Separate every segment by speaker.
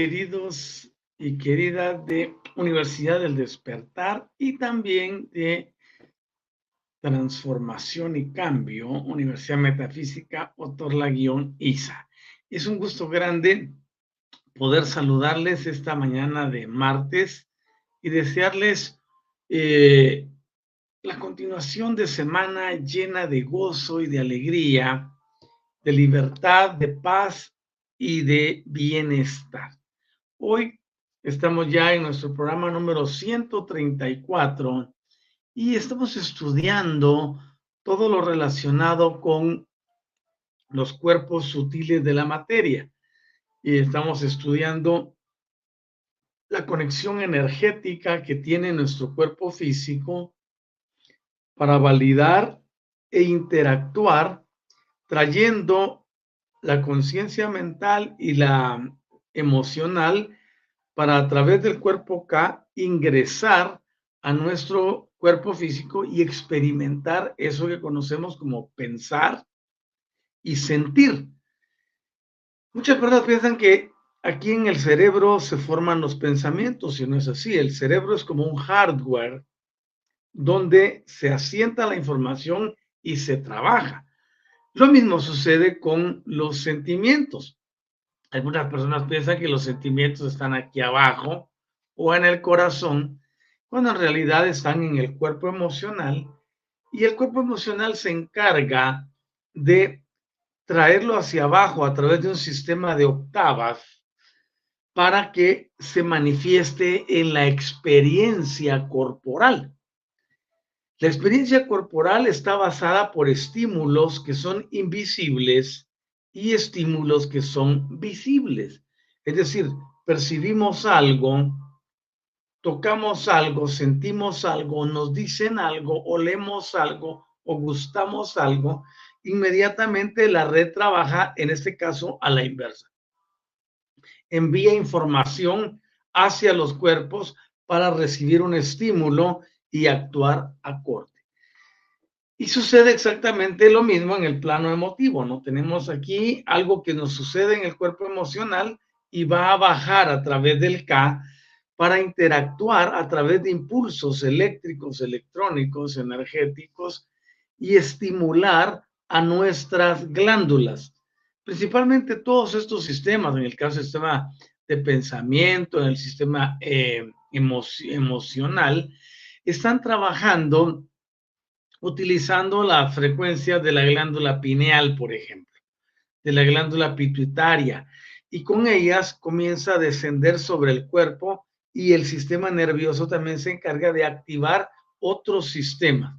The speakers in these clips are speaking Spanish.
Speaker 1: Queridos y queridas de Universidad del Despertar y también de Transformación y Cambio, Universidad Metafísica Otorla-ISA. Es un gusto grande poder saludarles esta mañana de martes y desearles eh, la continuación de semana llena de gozo y de alegría, de libertad, de paz y de bienestar. Hoy estamos ya en nuestro programa número 134 y estamos estudiando todo lo relacionado con los cuerpos sutiles de la materia. Y estamos estudiando la conexión energética que tiene nuestro cuerpo físico para validar e interactuar, trayendo la conciencia mental y la emocional para a través del cuerpo K ingresar a nuestro cuerpo físico y experimentar eso que conocemos como pensar y sentir. Muchas personas piensan que aquí en el cerebro se forman los pensamientos y no es así. El cerebro es como un hardware donde se asienta la información y se trabaja. Lo mismo sucede con los sentimientos. Algunas personas piensan que los sentimientos están aquí abajo o en el corazón, cuando en realidad están en el cuerpo emocional y el cuerpo emocional se encarga de traerlo hacia abajo a través de un sistema de octavas para que se manifieste en la experiencia corporal. La experiencia corporal está basada por estímulos que son invisibles y estímulos que son visibles. Es decir, percibimos algo, tocamos algo, sentimos algo, nos dicen algo, olemos algo o gustamos algo, inmediatamente la red trabaja, en este caso, a la inversa. Envía información hacia los cuerpos para recibir un estímulo y actuar acorde. Y sucede exactamente lo mismo en el plano emotivo, ¿no? Tenemos aquí algo que nos sucede en el cuerpo emocional y va a bajar a través del K para interactuar a través de impulsos eléctricos, electrónicos, energéticos y estimular a nuestras glándulas. Principalmente todos estos sistemas, en el caso del sistema de pensamiento, en el sistema eh, emocional, están trabajando utilizando la frecuencia de la glándula pineal, por ejemplo. de la glándula pituitaria y con ellas comienza a descender sobre el cuerpo y el sistema nervioso también se encarga de activar otros sistemas.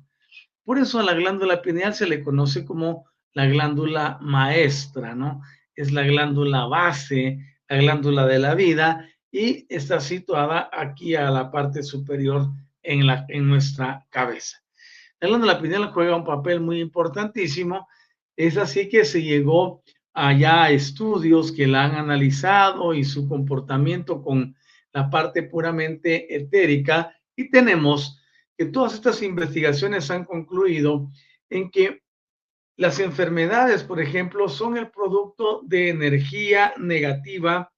Speaker 1: Por eso a la glándula pineal se le conoce como la glándula maestra, ¿no? Es la glándula base, la glándula de la vida y está situada aquí a la parte superior en, la, en nuestra cabeza. La glándula juega un papel muy importantísimo. Es así que se llegó allá a estudios que la han analizado y su comportamiento con la parte puramente etérica y tenemos que todas estas investigaciones han concluido en que las enfermedades, por ejemplo, son el producto de energía negativa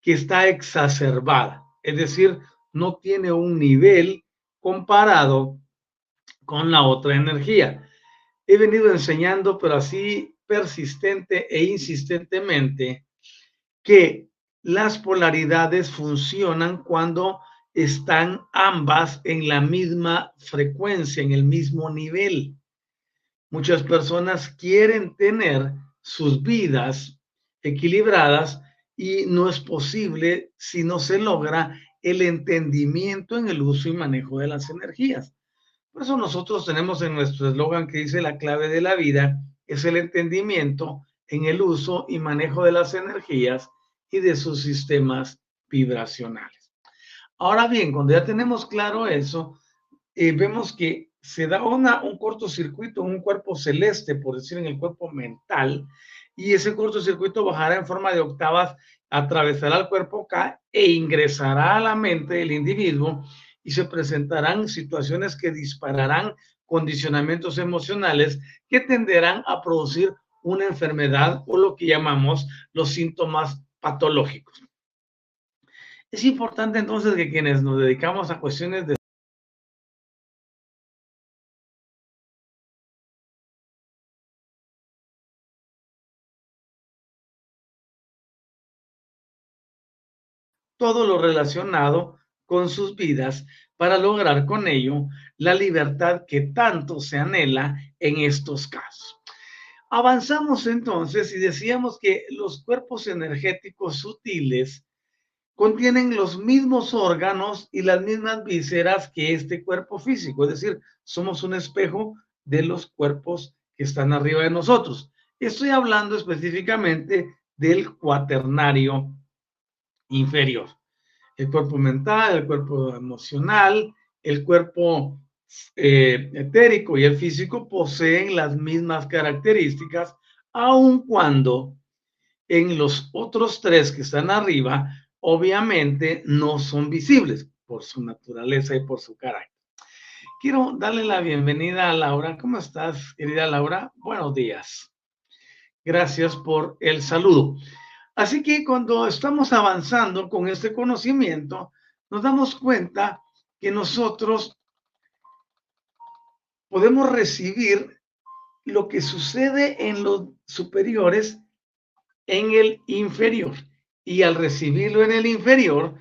Speaker 1: que está exacerbada, es decir, no tiene un nivel comparado con la otra energía. He venido enseñando, pero así persistente e insistentemente, que las polaridades funcionan cuando están ambas en la misma frecuencia, en el mismo nivel. Muchas personas quieren tener sus vidas equilibradas y no es posible si no se logra el entendimiento en el uso y manejo de las energías. Por eso nosotros tenemos en nuestro eslogan que dice la clave de la vida es el entendimiento en el uso y manejo de las energías y de sus sistemas vibracionales. Ahora bien, cuando ya tenemos claro eso, eh, vemos que se da una, un cortocircuito en un cuerpo celeste, por decir en el cuerpo mental, y ese cortocircuito bajará en forma de octavas, atravesará el cuerpo K e ingresará a la mente del individuo y se presentarán situaciones que dispararán condicionamientos emocionales que tenderán a producir una enfermedad o lo que llamamos los síntomas patológicos. Es importante entonces que quienes nos dedicamos a cuestiones de todo lo relacionado con sus vidas para lograr con ello la libertad que tanto se anhela en estos casos. Avanzamos entonces y decíamos que los cuerpos energéticos sutiles contienen los mismos órganos y las mismas vísceras que este cuerpo físico, es decir, somos un espejo de los cuerpos que están arriba de nosotros. Estoy hablando específicamente del cuaternario inferior. El cuerpo mental, el cuerpo emocional, el cuerpo eh, etérico y el físico poseen las mismas características, aun cuando en los otros tres que están arriba obviamente no son visibles por su naturaleza y por su carácter. Quiero darle la bienvenida a Laura. ¿Cómo estás, querida Laura? Buenos días. Gracias por el saludo. Así que cuando estamos avanzando con este conocimiento, nos damos cuenta que nosotros podemos recibir lo que sucede en los superiores en el inferior y al recibirlo en el inferior,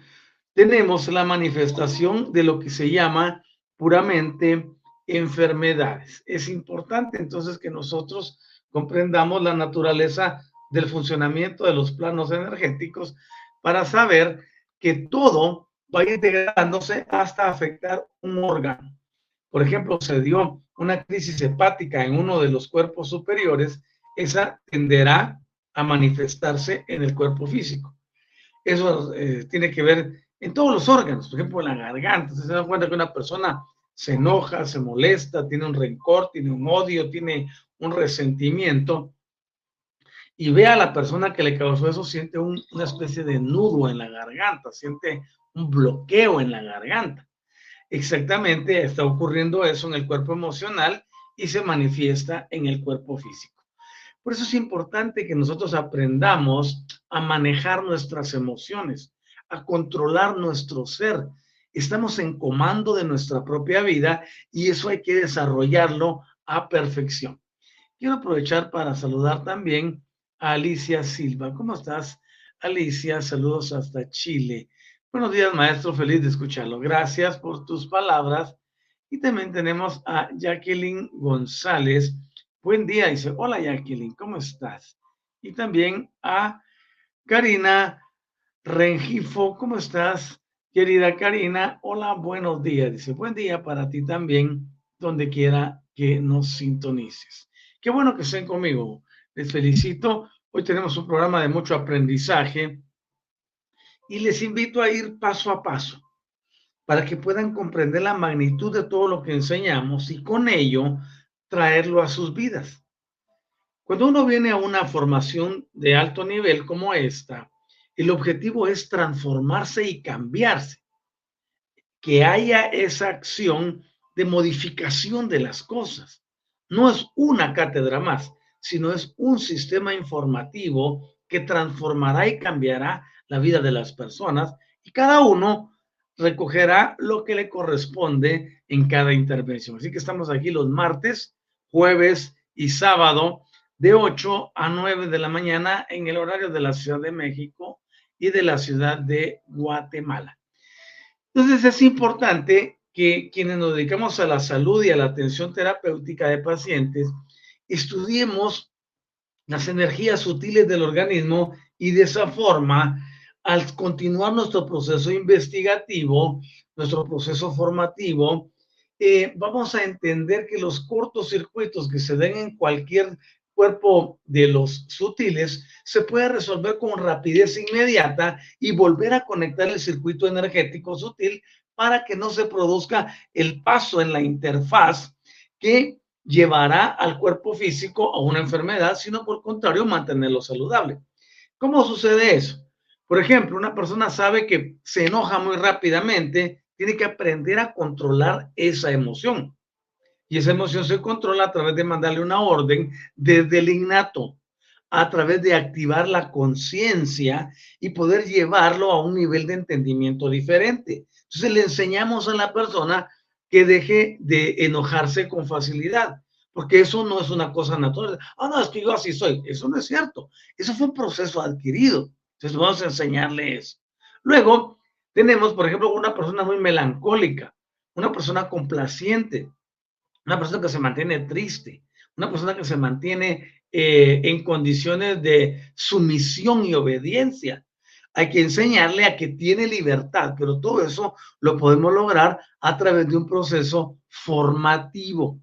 Speaker 1: tenemos la manifestación de lo que se llama puramente enfermedades. Es importante entonces que nosotros comprendamos la naturaleza del funcionamiento de los planos energéticos para saber que todo va integrándose hasta afectar un órgano. Por ejemplo, se dio una crisis hepática en uno de los cuerpos superiores, esa tenderá a manifestarse en el cuerpo físico. Eso eh, tiene que ver en todos los órganos, por ejemplo, en la garganta. Se da cuenta que una persona se enoja, se molesta, tiene un rencor, tiene un odio, tiene un resentimiento. Y ve a la persona que le causó eso, siente una especie de nudo en la garganta, siente un bloqueo en la garganta. Exactamente está ocurriendo eso en el cuerpo emocional y se manifiesta en el cuerpo físico. Por eso es importante que nosotros aprendamos a manejar nuestras emociones, a controlar nuestro ser. Estamos en comando de nuestra propia vida y eso hay que desarrollarlo a perfección. Quiero aprovechar para saludar también Alicia Silva. ¿Cómo estás, Alicia? Saludos hasta Chile. Buenos días, maestro. Feliz de escucharlo. Gracias por tus palabras. Y también tenemos a Jacqueline González Buen día, dice, hola Jacqueline, ¿cómo estás? y también a Karina Rengifo. ¿Cómo estás, querida Karina? Hola, buenos días. Dice, buen día para ti también, donde quiera que nos sintonices. Qué bueno que estén conmigo. Les felicito. Hoy tenemos un programa de mucho aprendizaje y les invito a ir paso a paso para que puedan comprender la magnitud de todo lo que enseñamos y con ello traerlo a sus vidas. Cuando uno viene a una formación de alto nivel como esta, el objetivo es transformarse y cambiarse, que haya esa acción de modificación de las cosas. No es una cátedra más, sino es un sistema informativo que transformará y cambiará la vida de las personas y cada uno recogerá lo que le corresponde en cada intervención. Así que estamos aquí los martes, jueves y sábado de 8 a 9 de la mañana en el horario de la Ciudad de México y de la ciudad de Guatemala. Entonces es importante que quienes nos dedicamos a la salud y a la atención terapéutica de pacientes, estudiemos las energías sutiles del organismo y de esa forma al continuar nuestro proceso investigativo, nuestro proceso formativo, eh, vamos a entender que los cortocircuitos que se den en cualquier cuerpo de los sutiles se puede resolver con rapidez inmediata y volver a conectar el circuito energético sutil para que no se produzca el paso en la interfaz que llevará al cuerpo físico a una enfermedad, sino por contrario mantenerlo saludable. ¿Cómo sucede eso? Por ejemplo, una persona sabe que se enoja muy rápidamente, tiene que aprender a controlar esa emoción. Y esa emoción se controla a través de mandarle una orden desde el innato, a través de activar la conciencia y poder llevarlo a un nivel de entendimiento diferente. Entonces le enseñamos a la persona que deje de enojarse con facilidad, porque eso no es una cosa natural. Ah, no, es que yo así soy. Eso no es cierto. Eso fue un proceso adquirido. Entonces vamos a enseñarle eso. Luego tenemos, por ejemplo, una persona muy melancólica, una persona complaciente, una persona que se mantiene triste, una persona que se mantiene eh, en condiciones de sumisión y obediencia. Hay que enseñarle a que tiene libertad, pero todo eso lo podemos lograr a través de un proceso formativo.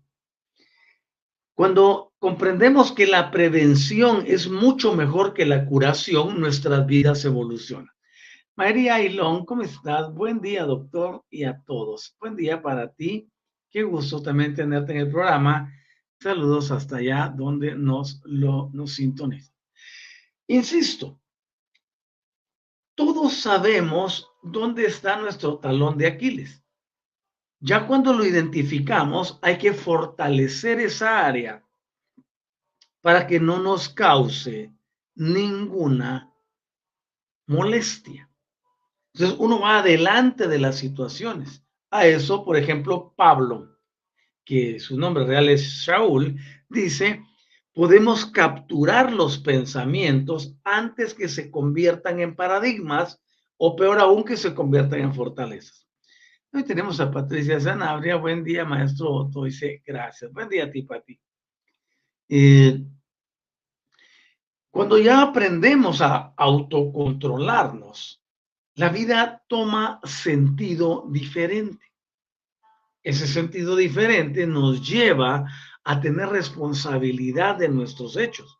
Speaker 1: Cuando comprendemos que la prevención es mucho mejor que la curación, nuestras vidas evolucionan. María Ailón, ¿cómo estás? Buen día, doctor, y a todos. Buen día para ti. Qué gusto también tenerte en el programa. Saludos hasta allá donde nos, lo, nos sintonizan. Insisto, todos sabemos dónde está nuestro talón de Aquiles. Ya cuando lo identificamos, hay que fortalecer esa área para que no nos cause ninguna molestia. Entonces uno va adelante de las situaciones. A eso, por ejemplo, Pablo, que su nombre real es Shaul, dice, podemos capturar los pensamientos antes que se conviertan en paradigmas o peor aún que se conviertan en fortalezas. Hoy tenemos a Patricia Sanabria. Buen día, maestro Otto. Dice, gracias. Buen día a ti, Pati. Eh, cuando ya aprendemos a autocontrolarnos, la vida toma sentido diferente. Ese sentido diferente nos lleva a tener responsabilidad de nuestros hechos.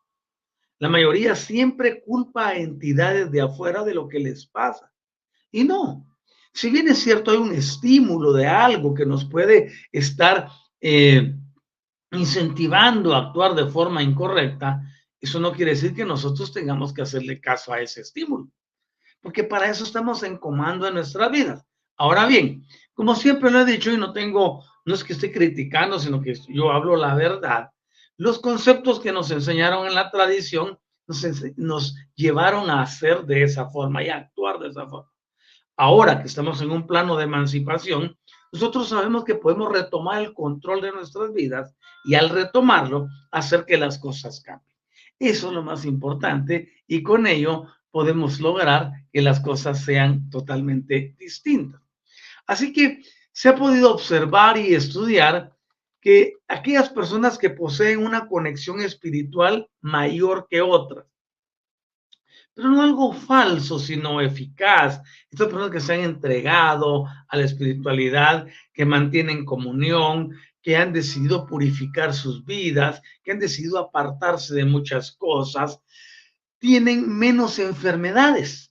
Speaker 1: La mayoría siempre culpa a entidades de afuera de lo que les pasa. Y no, si bien es cierto, hay un estímulo de algo que nos puede estar eh, incentivando a actuar de forma incorrecta, eso no quiere decir que nosotros tengamos que hacerle caso a ese estímulo, porque para eso estamos en comando de nuestras vidas. Ahora bien, como siempre lo he dicho y no tengo, no es que esté criticando, sino que yo hablo la verdad, los conceptos que nos enseñaron en la tradición nos, llevaron a hacer de esa forma y a actuar de esa forma. Ahora que estamos en un plano de emancipación, nosotros sabemos que podemos retomar el control de nuestras vidas y al retomarlo, hacer que las cosas cambien. Eso es lo más importante y con ello podemos lograr que las cosas sean totalmente distintas. Así que se ha podido observar y estudiar que aquellas personas que poseen una conexión espiritual mayor que otras, pero no algo falso, sino eficaz. Estas personas que se han entregado a la espiritualidad, que mantienen comunión, que han decidido purificar sus vidas, que han decidido apartarse de muchas cosas, tienen menos enfermedades.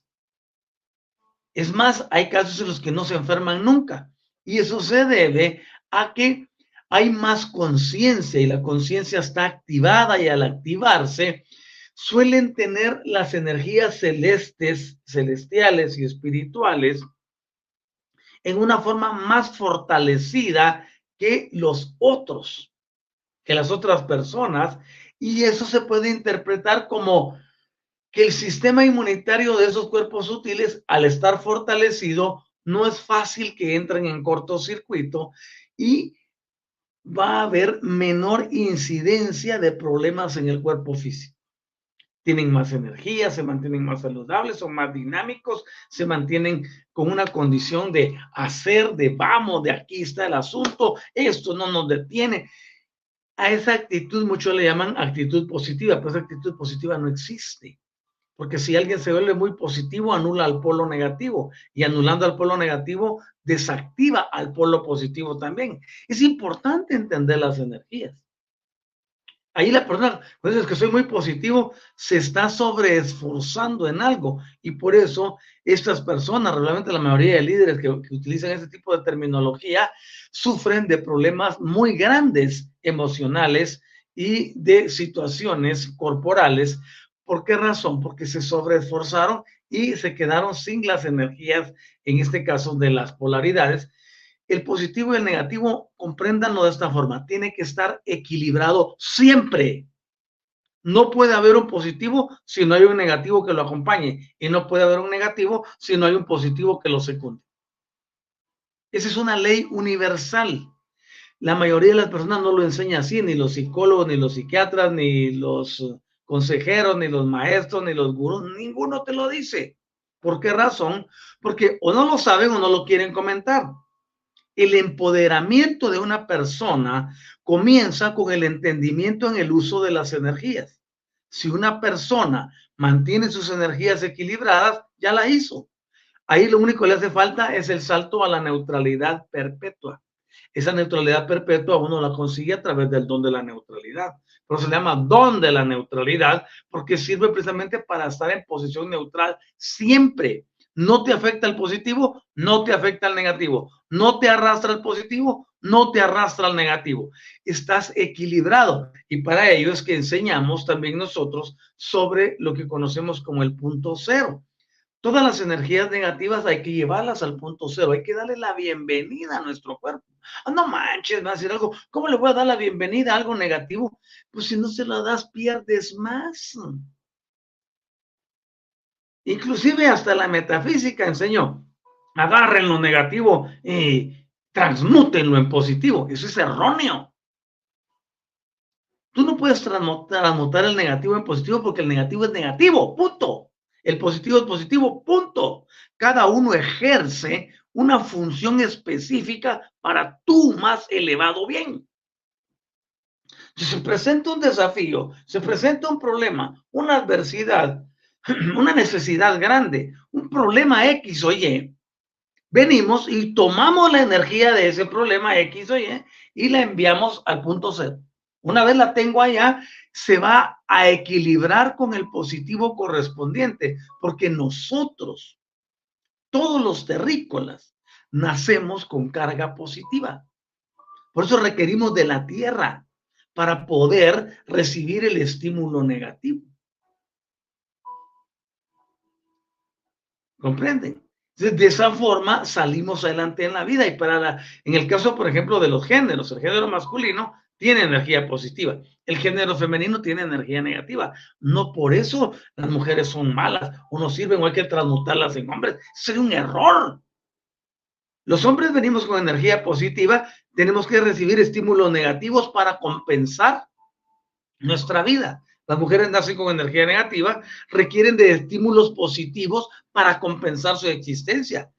Speaker 1: Es más, hay casos en los que no se enferman nunca. Y eso se debe a que hay más conciencia y la conciencia está activada y al activarse suelen tener las energías celestes, celestiales y espirituales en una forma más fortalecida que los otros, que las otras personas, y eso se puede interpretar como que el sistema inmunitario de esos cuerpos útiles, al estar fortalecido, no es fácil que entren en cortocircuito y va a haber menor incidencia de problemas en el cuerpo físico. Tienen más energía, se mantienen más saludables, son más dinámicos, se mantienen con una condición de hacer, de vamos, de aquí está el asunto, esto no nos detiene. A esa actitud muchos le llaman actitud positiva, pero esa actitud positiva no existe. Porque si alguien se vuelve muy positivo, anula al polo negativo. Y anulando al polo negativo, desactiva al polo positivo también. Es importante entender las energías. Ahí la persona, pues es que soy muy positivo, se está sobreesforzando en algo. Y por eso estas personas, realmente la mayoría de líderes que, que utilizan este tipo de terminología, sufren de problemas muy grandes emocionales y de situaciones corporales. ¿Por qué razón? Porque se sobreesforzaron y se quedaron sin las energías, en este caso de las polaridades, el positivo y el negativo, compréndanlo de esta forma, tiene que estar equilibrado siempre. No puede haber un positivo si no hay un negativo que lo acompañe y no puede haber un negativo si no hay un positivo que lo secunde. Esa es una ley universal. La mayoría de las personas no lo enseña así, ni los psicólogos, ni los psiquiatras, ni los consejeros, ni los maestros, ni los gurús, ninguno te lo dice. ¿Por qué razón? Porque o no lo saben o no lo quieren comentar el empoderamiento de una persona comienza con el entendimiento en el uso de las energías. Si una persona mantiene sus energías equilibradas, ya la hizo. Ahí lo único que le hace falta es el salto a la neutralidad perpetua. Esa neutralidad perpetua uno la consigue a través del don de la neutralidad. Pero se llama don de la neutralidad porque sirve precisamente para estar en posición neutral siempre no te afecta el positivo, no te afecta el negativo, no te arrastra el positivo, no te arrastra el negativo. Estás equilibrado y para ello es que enseñamos también nosotros sobre lo que conocemos como el punto cero. Todas las energías negativas hay que llevarlas al punto cero, hay que darle la bienvenida a nuestro cuerpo. Ah, no manches, me va a decir algo, ¿cómo le voy a dar la bienvenida a algo negativo? Pues si no se la das, pierdes más. Inclusive hasta la metafísica enseñó, agarren lo negativo y transmútenlo en positivo. Eso es erróneo. Tú no puedes transmutar el negativo en positivo porque el negativo es negativo, punto. El positivo es positivo, punto. Cada uno ejerce una función específica para tu más elevado bien. Si se presenta un desafío, se presenta un problema, una adversidad, una necesidad grande, un problema X o Y, venimos y tomamos la energía de ese problema X o Y y la enviamos al punto cero. Una vez la tengo allá, se va a equilibrar con el positivo correspondiente, porque nosotros, todos los terrícolas, nacemos con carga positiva. Por eso requerimos de la tierra para poder recibir el estímulo negativo. ¿Comprenden? de esa forma salimos adelante en la vida y para la, en el caso, por ejemplo, de los géneros, el género masculino tiene energía positiva, el género femenino tiene energía negativa. No por eso las mujeres son malas o no sirven o hay que transmutarlas en hombres. Sería un error. Los hombres venimos con energía positiva, tenemos que recibir estímulos negativos para compensar nuestra vida. Las mujeres nacen con energía negativa, requieren de estímulos positivos para compensar su existencia.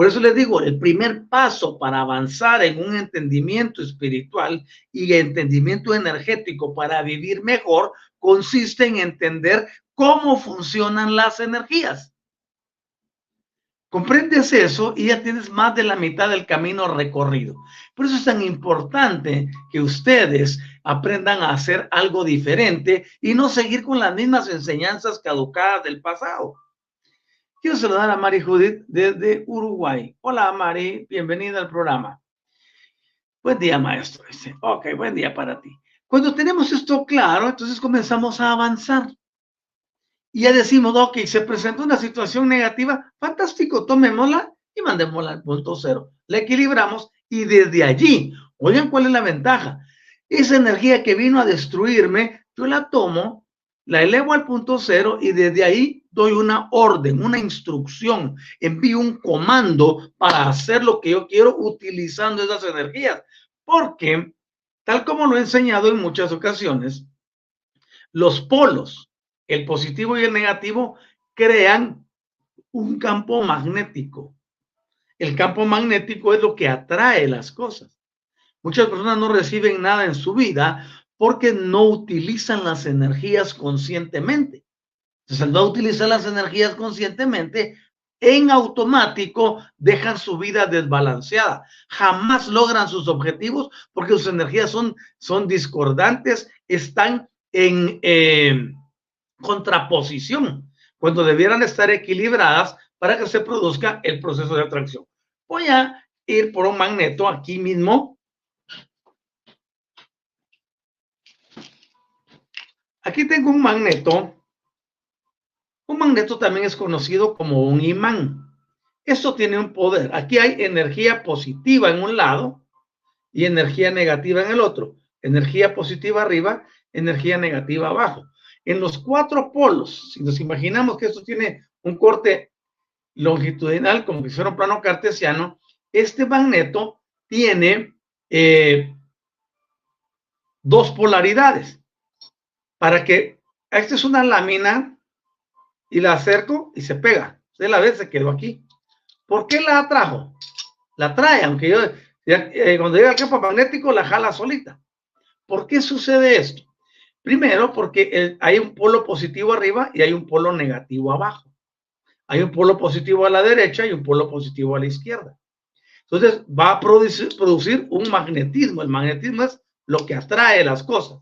Speaker 1: Por eso les digo, el primer paso para avanzar en un entendimiento espiritual y entendimiento energético para vivir mejor consiste en entender cómo funcionan las energías. Comprendes eso y ya tienes más de la mitad del camino recorrido. Por eso es tan importante que ustedes aprendan a hacer algo diferente y no seguir con las mismas enseñanzas caducadas del pasado. Quiero saludar a Mari Judith desde Uruguay. Hola Mari, bienvenida al programa. Buen día, maestro. Ok, buen día para ti. Cuando tenemos esto claro, entonces comenzamos a avanzar. Y ya decimos, ok, se presentó una situación negativa, fantástico, tomémosla y mandémosla al punto cero. La equilibramos y desde allí, oigan cuál es la ventaja. Esa energía que vino a destruirme, yo la tomo, la elevo al punto cero y desde ahí doy una orden, una instrucción, envío un comando para hacer lo que yo quiero utilizando esas energías. Porque, tal como lo he enseñado en muchas ocasiones, los polos el positivo y el negativo crean un campo magnético. El campo magnético es lo que atrae las cosas. Muchas personas no reciben nada en su vida porque no utilizan las energías conscientemente. Entonces, al no utilizar las energías conscientemente, en automático dejan su vida desbalanceada. Jamás logran sus objetivos porque sus energías son, son discordantes, están en, eh, contraposición, cuando debieran estar equilibradas para que se produzca el proceso de atracción. Voy a ir por un magneto aquí mismo. Aquí tengo un magneto. Un magneto también es conocido como un imán. Esto tiene un poder. Aquí hay energía positiva en un lado y energía negativa en el otro. Energía positiva arriba, energía negativa abajo en los cuatro polos, si nos imaginamos que esto tiene un corte longitudinal, como si fuera un plano cartesiano, este magneto tiene eh, dos polaridades. Para que, esta es una lámina y la acerco y se pega. De la vez se quedó aquí. ¿Por qué la atrajo? La trae, aunque yo, eh, cuando llega al campo magnético, la jala solita. ¿Por qué sucede esto? Primero, porque hay un polo positivo arriba y hay un polo negativo abajo. Hay un polo positivo a la derecha y un polo positivo a la izquierda. Entonces, va a producir, un magnetismo. El magnetismo es lo que atrae las cosas.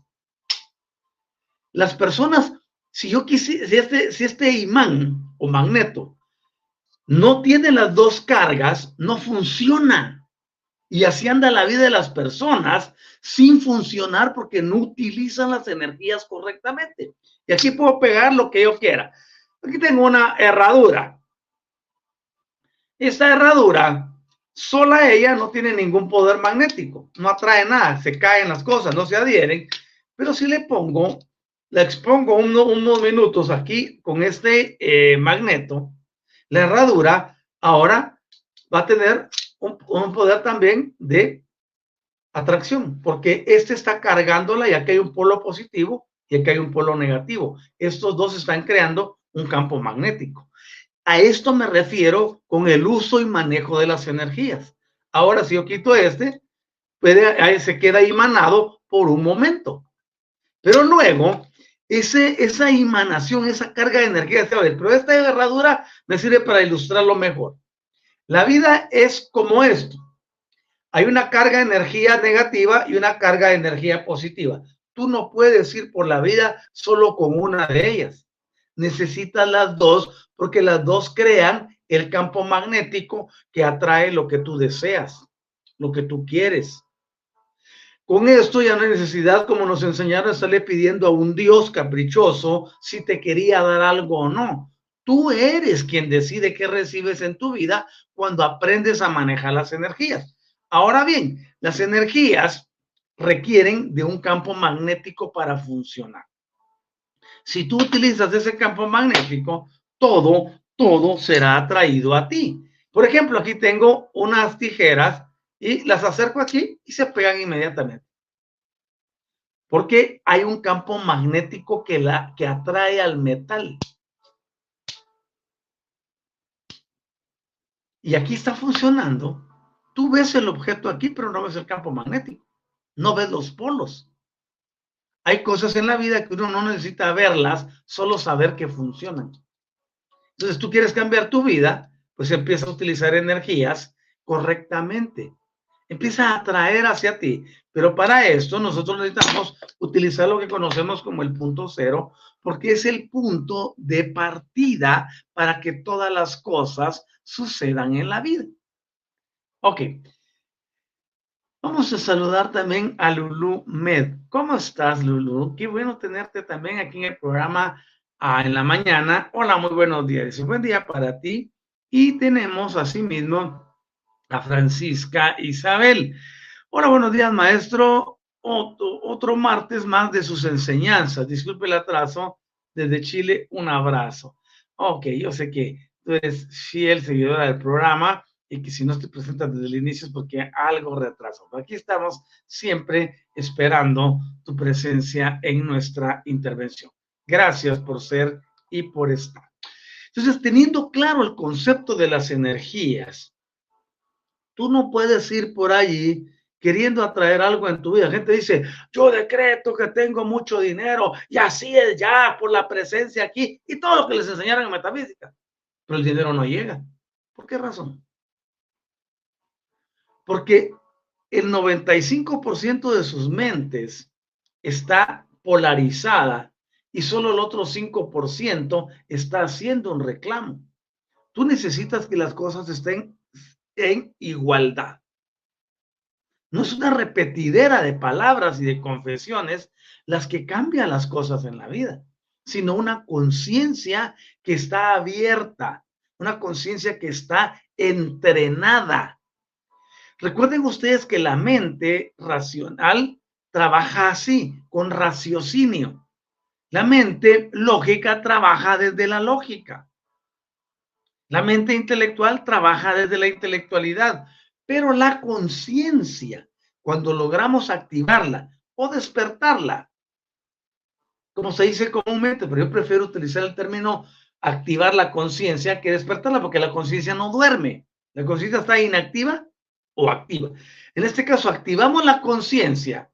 Speaker 1: Las personas, si yo quisiera, si este, si este imán o magneto no tiene las dos cargas, no funciona. Y así anda la vida de las personas sin funcionar porque no utilizan las energías correctamente. Y aquí puedo pegar lo que yo quiera. Aquí tengo una herradura. Esta herradura, sola ella no tiene ningún poder magnético, no atrae nada, se caen las cosas, no se adhieren. Pero si le pongo, le expongo unos minutos aquí con este eh, magneto, la herradura ahora va a tener un, poder también de atracción, porque este está cargándola y aquí hay un polo positivo y aquí hay un polo negativo. Estos dos están creando un campo magnético. A esto me refiero con el uso y manejo de las energías. Ahora, si yo quito este, se queda imanado por un momento. Pero luego, ese, esa emanación, esa carga de energía se va a ver. Pero esta herradura me sirve para ilustrarlo mejor. La vida es como esto. Hay una carga de energía negativa y una carga de energía positiva. Tú no puedes ir por la vida solo con una de ellas. Necesitas las dos porque las dos crean el campo magnético que atrae lo que tú deseas, lo que tú quieres. Con esto ya no hay necesidad, como nos enseñaron, estarle pidiendo a un Dios caprichoso si te quería dar algo o no. Tú eres quien decide qué recibes en tu vida cuando aprendes a manejar las energías. Ahora bien, las energías requieren de un campo magnético para funcionar. Si tú utilizas ese campo magnético, todo, todo será atraído a ti. Por ejemplo, aquí tengo unas tijeras y las acerco aquí y se pegan inmediatamente. Porque hay un campo magnético que, la, que atrae al metal. y aquí está funcionando, tú ves el objeto aquí, pero no ves el campo magnético, no ves los polos. hay cosas en la vida que uno no necesita verlas, solo saber que funcionan. Entonces tú quieres cambiar tu vida, pues empieza a utilizar energías correctamente. Empieza a atraer hacia ti. Pero para esto nosotros necesitamos utilizar lo que conocemos como el punto cero, porque es el punto de partida para que todas las cosas sucedan en la vida. Ok. Vamos a saludar también a Lulu Med. ¿Cómo estás, Lulu? Qué bueno tenerte también aquí en el programa ah, en la mañana. Hola, muy buenos días. Buen día para ti. Y tenemos asimismo a Francisca Isabel. Hola, buenos días, maestro. Otro, martes más de sus enseñanzas. Disculpe el atraso. Desde Chile, un abrazo. Ok, yo sé que tú eres fiel seguidora del programa y que si no te presentas desde el inicio es porque algo retraso. aquí estamos siempre esperando tu presencia en nuestra intervención. Gracias por ser y por estar. Entonces, teniendo claro el concepto de las energías, tú no puedes ir por allí queriendo atraer algo en tu vida. La gente dice, yo decreto que tengo mucho dinero y así es ya por la presencia aquí y todo lo que les enseñaron en metafísica. Pero el dinero no llega. ¿Por qué razón? Porque el 95% de sus mentes está polarizada y solo el otro 5% está haciendo un reclamo. Tú necesitas que las cosas estén en igualdad. No es una repetidera de palabras y de confesiones las que cambian las cosas en la vida, sino una conciencia que está abierta, una conciencia que está entrenada Recuerden ustedes que la mente racional trabaja así, con raciocinio. La mente lógica trabaja desde la lógica. La mente intelectual trabaja desde la intelectualidad, pero la conciencia, cuando logramos activarla o despertarla, como se dice comúnmente, pero yo prefiero utilizar el término activar la conciencia que despertarla, porque la conciencia no duerme. La conciencia está inactiva o activa. En este caso, activamos la conciencia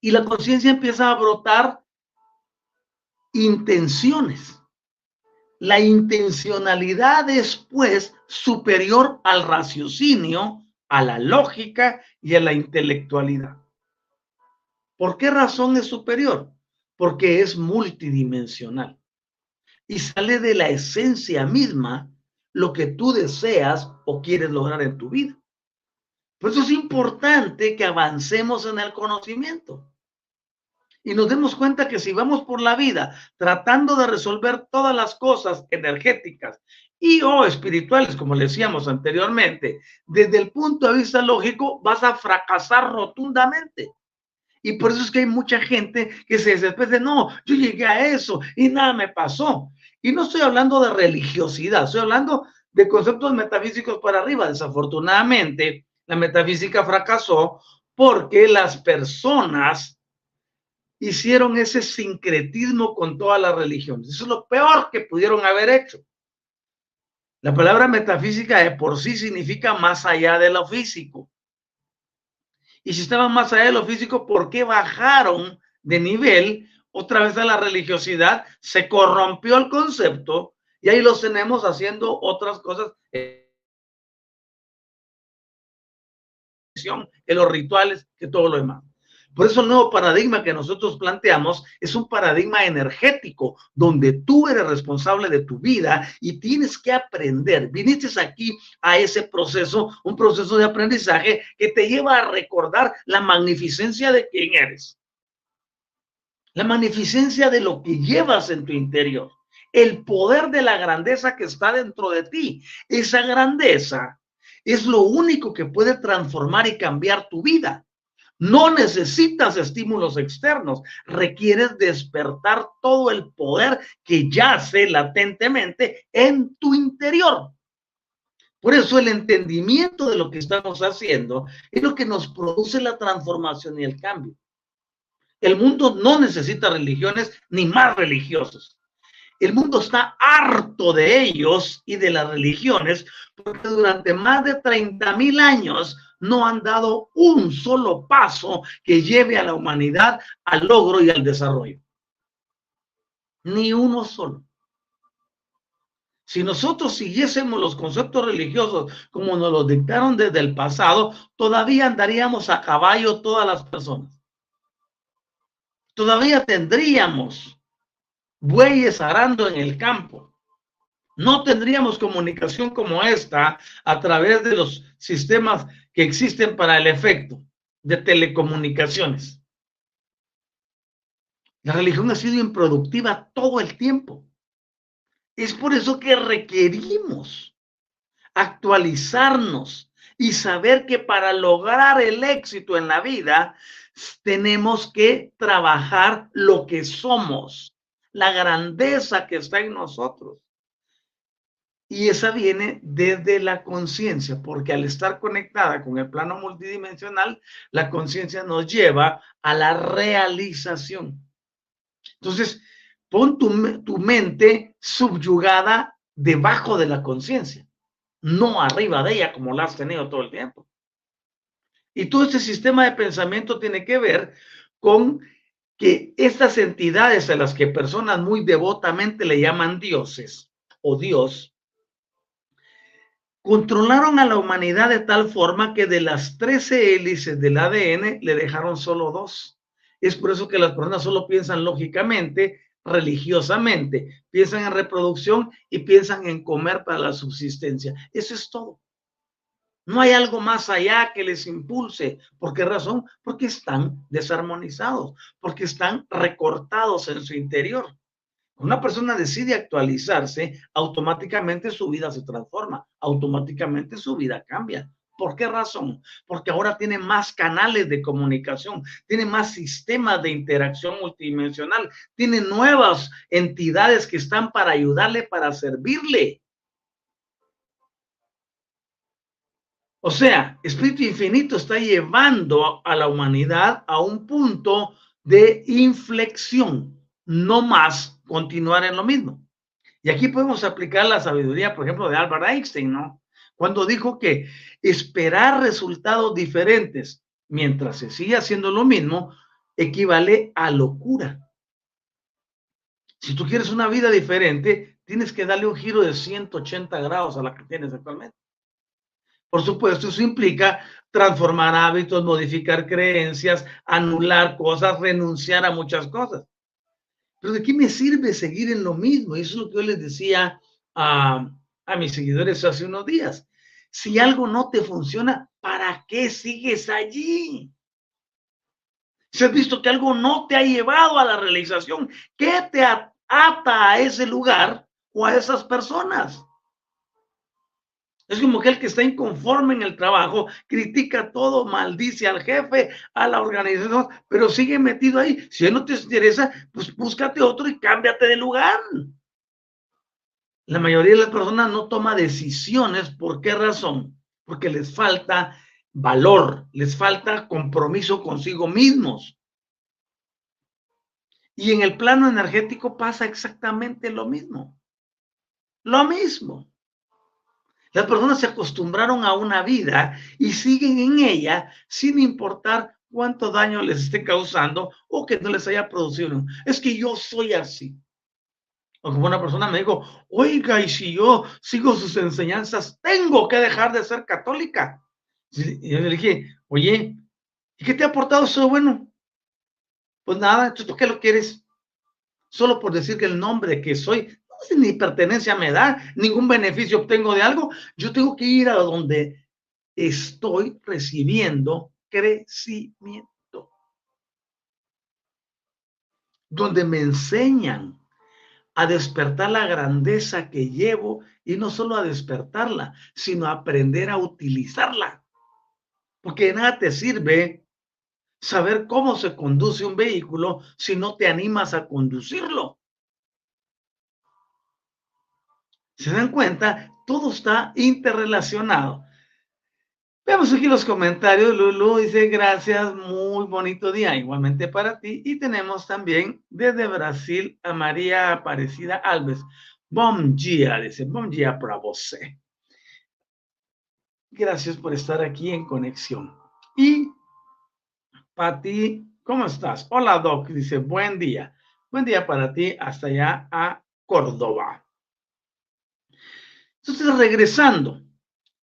Speaker 1: y la conciencia empieza a brotar intenciones. La intencionalidad es pues superior al raciocinio, a la lógica y a la intelectualidad. ¿Por qué razón es superior? Porque es multidimensional y sale de la esencia misma lo que tú deseas o quieres lograr en tu vida. Por eso es importante que avancemos en el conocimiento y nos demos cuenta que si vamos por la vida tratando de resolver todas las cosas energéticas y o espirituales, como le decíamos anteriormente, desde el punto de vista lógico, vas a fracasar rotundamente. Y por eso es que hay mucha gente que se después de, no, yo llegué a eso y nada me pasó. Y no estoy hablando de religiosidad, estoy hablando de conceptos metafísicos para arriba. Desafortunadamente, la metafísica fracasó porque las personas hicieron ese sincretismo con todas las religiones. Eso es lo peor que pudieron haber hecho. La palabra metafísica de por sí significa más allá de lo físico. Y si estaban más allá de lo físico, ¿por qué bajaron de nivel otra vez a la religiosidad, se corrompió el concepto y ahí los tenemos haciendo otras cosas en los rituales, que todo lo demás. Por eso el nuevo paradigma que nosotros planteamos es un paradigma energético, donde tú eres responsable de tu vida y tienes que aprender. Viniste aquí a ese proceso, un proceso de aprendizaje que te lleva a recordar la magnificencia de quién eres la magnificencia de lo que llevas en tu interior, el poder de la grandeza que está dentro de ti. Esa grandeza es lo único que puede transformar y cambiar tu vida. No necesitas estímulos externos, requieres despertar todo el poder que yace latentemente en tu interior. Por eso el entendimiento de lo que estamos haciendo es lo que nos produce la transformación y el cambio. El mundo no necesita religiones ni más religiosos. El mundo está harto de ellos y de las religiones porque durante más de 30 mil años no han dado un solo paso que lleve a la humanidad al logro y al desarrollo. Ni uno solo. Si nosotros siguiésemos los conceptos religiosos como nos los dictaron desde el pasado, todavía andaríamos a caballo todas las personas. Todavía tendríamos bueyes arando en el campo. No tendríamos comunicación como esta a través de los sistemas existen para el efecto de telecomunicaciones. La religión ha sido improductiva todo el tiempo. Es por eso que requerimos actualizarnos y saber que para lograr el éxito en la vida tenemos que trabajar lo que somos, la grandeza que está en nosotros. Y esa viene desde la conciencia, porque al estar conectada con el plano multidimensional, la conciencia nos lleva a la realización. Entonces, Pon tu, mente subyugada debajo de la conciencia, no arriba de ella como la has tenido todo el tiempo. Y todo este sistema de pensamiento tiene que ver con que estas entidades a las que personas muy devotamente le llaman dioses o Dios, controlaron a la humanidad de tal forma que de las 13 hélices del ADN le dejaron solo dos. Es por eso que las personas solo piensan lógicamente religiosamente, piensan en reproducción y piensan en comer para la subsistencia. Eso es todo. No hay algo más allá que les impulse. ¿Por qué razón? Porque están desarmonizados, porque están recortados en su interior. Una persona decide actualizarse, automáticamente su vida se transforma, automáticamente su vida cambia. ¿Por qué razón? Porque ahora tiene más canales de comunicación, tiene más sistemas de interacción multidimensional, tiene nuevas entidades que están para ayudarle, para servirle. O sea, Espíritu Infinito está llevando a la humanidad a un punto de inflexión, no más continuar en lo mismo. Y aquí podemos aplicar la sabiduría, por ejemplo, de Albert Einstein, ¿no? cuando dijo que esperar resultados diferentes mientras se sigue haciendo lo mismo equivale a locura. Si tú quieres una vida diferente, tienes que darle un giro de 180 grados a la que tienes actualmente. Por supuesto, eso implica transformar hábitos, modificar creencias, anular cosas, renunciar a muchas cosas. Pero ¿de qué me sirve seguir en lo mismo? Eso es lo que yo les decía a, a mis seguidores hace unos días. Si algo no te funciona, ¿para qué sigues allí? Si has visto que algo no te ha llevado a la realización, ¿qué te ata a ese lugar o a esas personas? Es como aquel que está inconforme en el trabajo, critica todo, maldice al jefe, a la organización, pero sigue metido ahí. Si no te interesa, pues búscate otro y cámbiate de lugar. La mayoría de las personas no toma decisiones. ¿Por qué razón? Porque les falta valor, les falta compromiso consigo mismos. Y en el plano energético pasa exactamente lo mismo. Lo mismo. Las personas se acostumbraron a una vida y siguen en ella sin importar cuánto daño les esté causando o que no les haya producido. Es que yo soy así. O como una persona me dijo, oiga, y si yo sigo sus enseñanzas, tengo que dejar de ser católica. Y yo le dije, oye, ¿y qué te ha aportado eso bueno? Pues nada, ¿tú qué lo quieres? Solo por decir que el nombre que soy, ni pertenencia me da, ningún beneficio obtengo de algo. Yo tengo que ir a donde estoy recibiendo crecimiento. Donde me enseñan a despertar la grandeza que llevo y no solo a despertarla, sino a aprender a utilizarla. Porque de nada te sirve saber cómo se conduce un vehículo si no te animas a conducirlo. ¿Se dan cuenta? Todo está interrelacionado. Veamos aquí los comentarios. Lulu dice, gracias, muy bonito día. Igualmente para ti. Y tenemos también desde Brasil a María Aparecida Alves. Bom dia, dice, bom dia para você. Gracias por estar aquí en conexión. Y Pati, ¿cómo estás? Hola, Doc. Dice, buen día. Buen día para ti hasta allá a Córdoba. Entonces, regresando,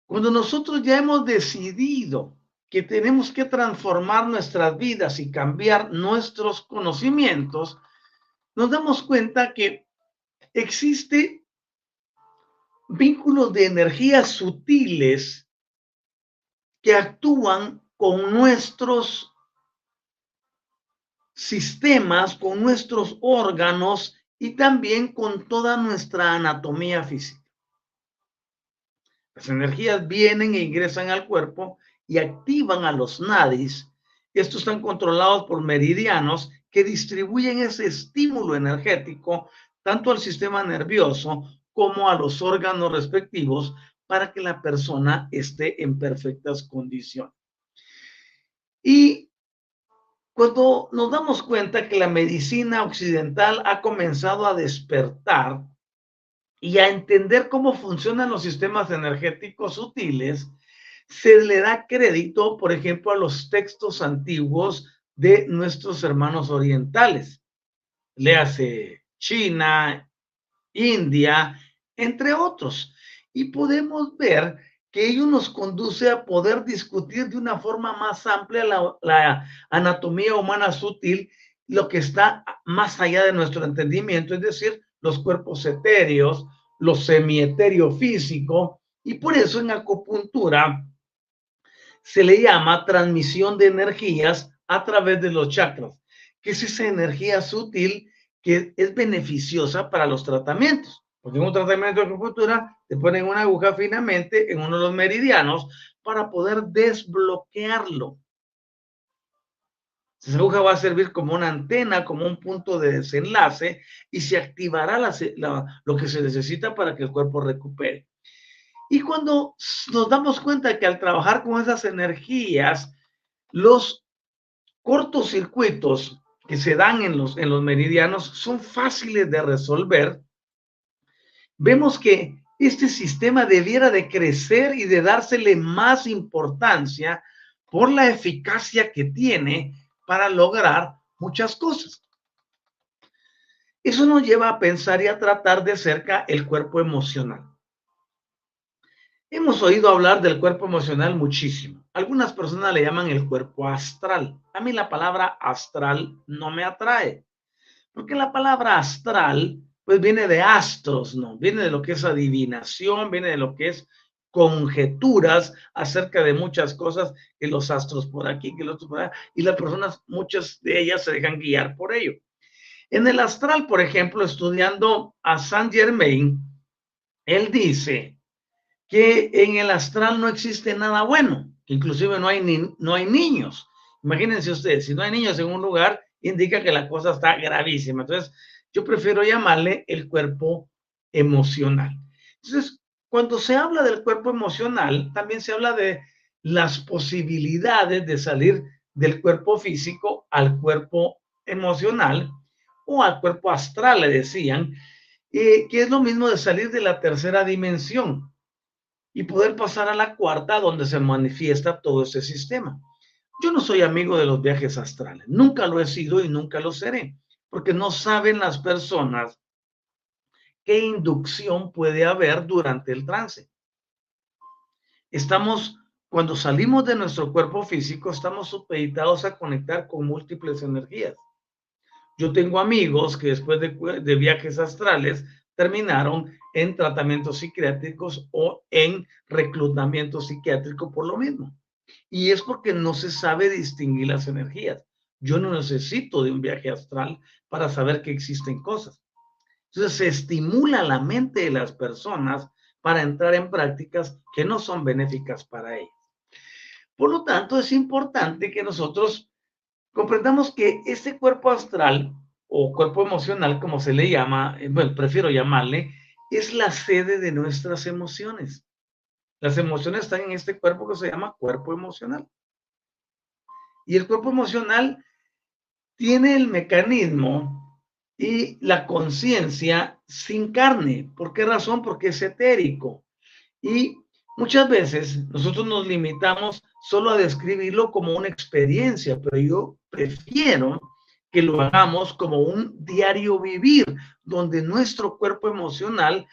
Speaker 1: cuando nosotros ya hemos decidido que tenemos que transformar nuestras vidas y cambiar nuestros conocimientos, nos damos cuenta que existe vínculos de energías sutiles que actúan con nuestros sistemas, con nuestros órganos y también con toda nuestra anatomía física. Las energías vienen e ingresan al cuerpo y activan a los nadis. Estos están controlados por meridianos que distribuyen ese estímulo energético tanto al sistema nervioso como a los órganos respectivos para que la persona esté en perfectas condiciones. Y cuando nos damos cuenta que la medicina occidental ha comenzado a despertar y a entender cómo funcionan los sistemas energéticos sutiles, se le da crédito, por ejemplo, a los textos antiguos de nuestros hermanos orientales. Le hace China, India, entre otros. Y podemos ver que ello nos conduce a poder discutir de una forma más amplia la, la, anatomía humana sutil, lo que está más allá de nuestro entendimiento, es decir, los cuerpos etéreos, los semietéreo físico, y por eso en acupuntura se le llama transmisión de energías a través de los chakras, que es esa energía sutil que es beneficiosa para los tratamientos. Porque en un tratamiento de acupuntura te ponen una aguja finamente en uno de los meridianos para poder desbloquearlo. Esa aguja va a servir como una antena, como un punto de desenlace y se activará lo que se necesita para que el cuerpo recupere. Y cuando nos damos cuenta que al trabajar con esas energías, los cortocircuitos que se dan en los, en los meridianos son fáciles de resolver, vemos que este sistema debiera de crecer y de dársele más importancia por la eficacia que tiene para lograr muchas cosas. Eso nos lleva a pensar y a tratar de cerca el cuerpo emocional. Hemos oído hablar del cuerpo emocional muchísimo. Algunas personas le llaman el cuerpo astral. A mí la palabra astral no me atrae, porque la palabra astral pues viene de astros, ¿no? Viene de lo que es adivinación, viene de lo que es conjeturas acerca de muchas cosas, que los astros por aquí, que los otros por allá, y las personas, muchas de ellas se dejan guiar por ello. En el astral, por ejemplo, estudiando a Saint Germain, él dice que en el astral no existe nada bueno, inclusive no hay, ni, no hay niños. Imagínense ustedes, si no hay niños en un lugar, indica que la cosa está gravísima. Entonces, yo prefiero llamarle el cuerpo emocional. Entonces, cuando se habla del cuerpo emocional, también se habla de las posibilidades de salir del cuerpo físico al cuerpo emocional o al cuerpo astral, le decían, eh, que es lo mismo de salir de la tercera dimensión y poder pasar a la cuarta donde se manifiesta todo ese sistema. Yo no soy amigo de los viajes astrales, nunca lo he sido y nunca lo seré, porque no saben las personas qué inducción puede haber durante el trance. Estamos, cuando salimos de nuestro cuerpo físico, estamos supeditados a conectar con múltiples energías. Yo tengo amigos que después de, de viajes astrales terminaron en tratamientos psiquiátricos o en reclutamiento psiquiátrico por lo mismo. Y es porque no se sabe distinguir las energías. Yo no necesito de un viaje astral para saber que existen cosas. Entonces se estimula la mente de las personas para entrar en prácticas que no son benéficas para ellas. Por lo tanto, es importante que nosotros comprendamos que este cuerpo astral o cuerpo emocional, como se le llama, eh, bueno, prefiero llamarle, es la sede de nuestras emociones. Las emociones están en este cuerpo que se llama cuerpo emocional. Y el cuerpo emocional tiene el mecanismo y la conciencia sin carne. ¿Por qué razón? Porque es etérico. Y Muchas veces nosotros nos limitamos solo a describirlo como una experiencia, pero yo prefiero que lo hagamos como un diario vivir, donde nuestro cuerpo emocional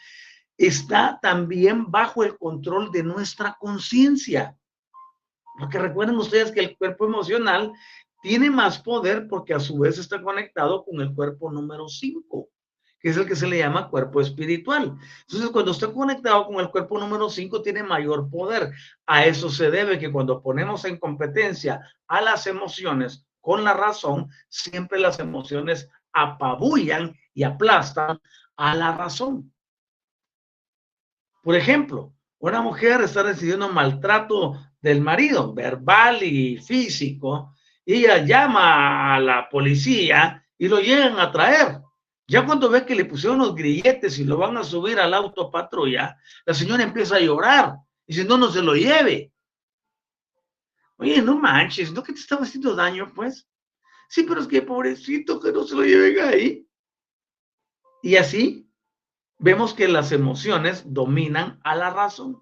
Speaker 1: está también bajo el control de nuestra conciencia. Porque recuerden ustedes que el cuerpo emocional tiene más poder porque a su vez está conectado con el cuerpo número 5, que es el que se le llama cuerpo espiritual. Entonces, cuando está conectado con el cuerpo número 5, tiene mayor poder. A eso se debe que cuando ponemos en competencia a las emociones con la razón, siempre las emociones apabullan y aplastan a la razón. Por ejemplo, una mujer está recibiendo maltrato del marido, verbal y físico, y ella llama a la policía y lo llegan a traer. Ya cuando ve que le pusieron los grilletes y lo van a subir al auto patrulla, la señora empieza a llorar. Dice, no, no se lo lleve. Oye, no manches, ¿no que te estaba haciendo daño, pues? Sí, pero es que pobrecito que no se lo lleven ahí. Y así vemos que las emociones dominan a la razón.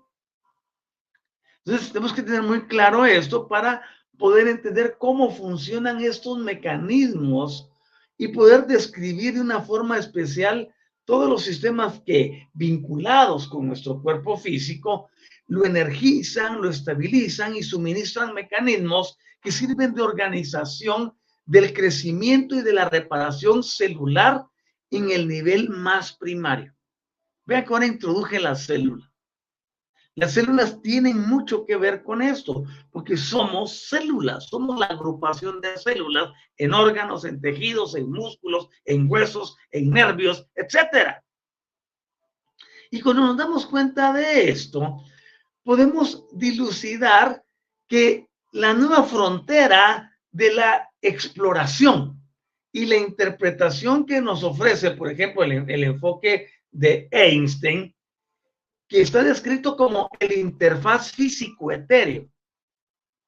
Speaker 1: Entonces, tenemos que tener muy claro esto para poder entender cómo funcionan estos mecanismos y poder describir de una forma especial todos los sistemas que vinculados con nuestro cuerpo físico lo energizan, lo estabilizan y suministran mecanismos que sirven de organización del crecimiento y de la reparación celular en el nivel más primario. Vean que ahora introduje la célula. Las células tienen mucho que ver con esto, porque somos células, somos la agrupación de células en órganos, en tejidos, en músculos, en huesos, en nervios, etc. Y cuando nos damos cuenta de esto, podemos dilucidar que la nueva frontera de la exploración y la interpretación que nos ofrece, por ejemplo, el, el enfoque de Einstein, que está descrito como el interfaz físico etéreo.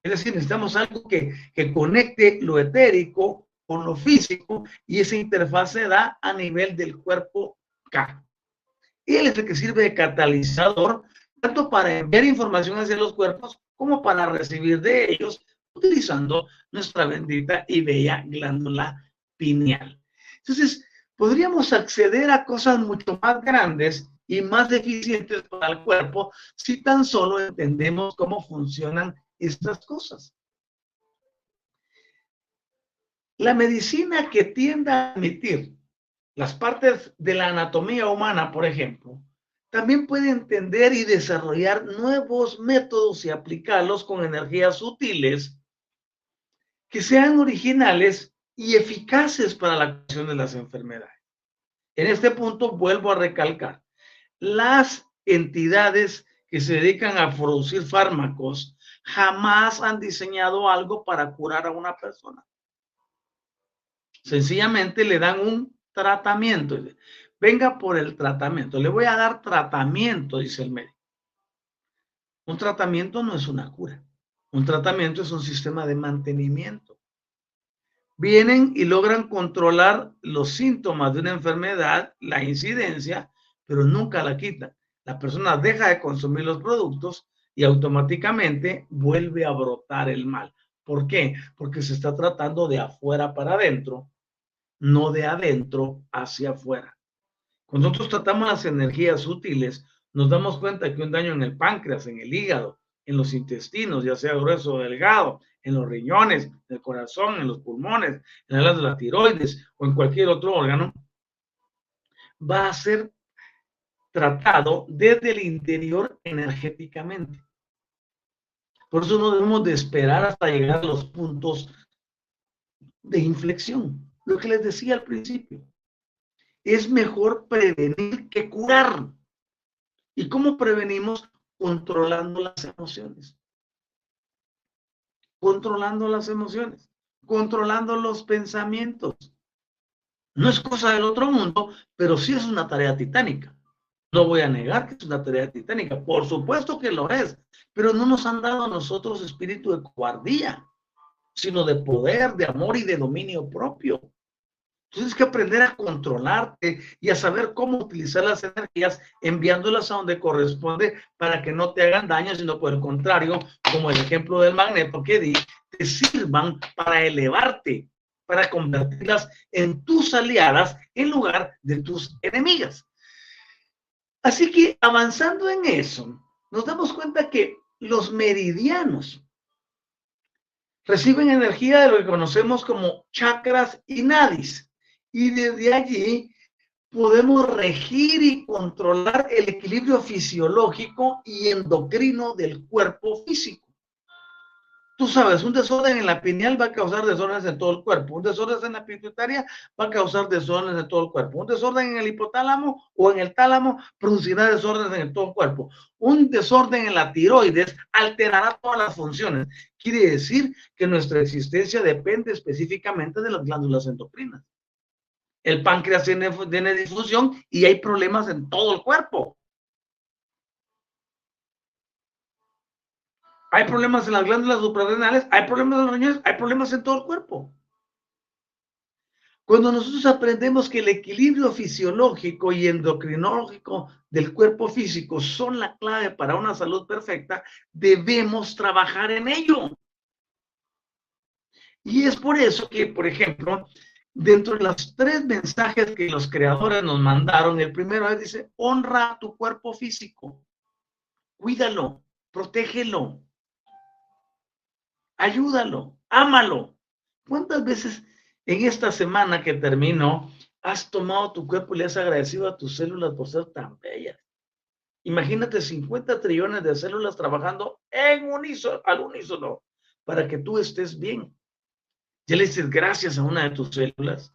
Speaker 1: Es decir, necesitamos algo que, que conecte lo etérico con lo físico y esa interfaz se da a nivel del cuerpo K. Y él es el que sirve de catalizador tanto para enviar información hacia los cuerpos como para recibir de ellos utilizando nuestra bendita y bella glándula pineal. Entonces, podríamos acceder a cosas mucho más grandes y más eficientes para el cuerpo si tan solo entendemos cómo funcionan estas cosas. La medicina que tiende a admitir las partes de la anatomía humana, por ejemplo, también puede entender y desarrollar nuevos métodos y aplicarlos con energías útiles que sean originales y eficaces para la curación de las enfermedades. En este punto vuelvo a recalcar, las entidades que se dedican a producir fármacos jamás han diseñado algo para curar a una persona. Sencillamente le dan un tratamiento. Venga por el tratamiento. Le voy a dar tratamiento, dice el médico. Un tratamiento no es una cura. Un tratamiento es un sistema de mantenimiento. Vienen y logran controlar los síntomas de una enfermedad, la incidencia, pero nunca la quita. La persona deja de consumir los productos y automáticamente vuelve a brotar el mal. ¿Por qué? Porque se está tratando de afuera para adentro, no de adentro hacia afuera. Cuando nosotros tratamos las energías útiles, nos damos cuenta que un daño en el páncreas, en el hígado, en los intestinos, ya sea grueso o delgado, en los riñones, en el corazón, en los pulmones, en las la tiroides o en cualquier otro órgano, va a ser tratado desde el interior energéticamente. Por eso no debemos de esperar hasta llegar a los puntos de inflexión. Lo que les decía al principio. Es mejor prevenir que curar. ¿Y cómo prevenimos? Controlando las emociones. Controlando las emociones. Controlando los pensamientos. No es cosa del otro mundo, pero sí es una tarea titánica. No voy a negar que es una tarea titánica, por supuesto que lo es, pero no nos han dado a nosotros espíritu de cobardía, sino de poder, de amor y de dominio propio. tienes que aprender a controlarte y a saber cómo utilizar las energías enviándolas a donde corresponde para que no te hagan daño, sino por el contrario, como el ejemplo del magneto que di, te sirvan para elevarte, para convertirlas en tus aliadas en lugar de tus enemigas. Así que avanzando en eso, nos damos cuenta que los meridianos reciben energía de lo que conocemos como chakras y nadis. Y desde allí podemos regir y controlar el equilibrio fisiológico y endocrino del cuerpo físico. Tú sabes, un desorden en la pineal va a causar desórdenes en todo el cuerpo. Un desorden en la pituitaria va a causar desórdenes en todo el cuerpo. Un desorden en el hipotálamo o en el tálamo producirá desórdenes en todo el cuerpo. Un desorden en la tiroides alterará todas las funciones. Quiere decir que nuestra existencia depende específicamente de las glándulas endocrinas. El páncreas tiene, tiene disfunción y hay problemas en todo el cuerpo. Hay problemas en las glándulas suprarrenales, hay problemas en los riñones, hay problemas en todo el cuerpo. Cuando nosotros aprendemos que el equilibrio fisiológico y endocrinológico del cuerpo físico son la clave para una salud perfecta, debemos trabajar en ello. Y es por eso que, por ejemplo, dentro de los tres mensajes que los creadores nos mandaron, el primero dice, honra tu cuerpo físico, cuídalo, protégelo, ayúdalo, ámalo. ¿Cuántas veces en esta semana que terminó has tomado tu cuerpo y le has agradecido a tus células por ser tan bellas? Imagínate 50 trillones de células trabajando en unísono, al unísono para que tú estés bien. Ya le dices gracias a una de tus células.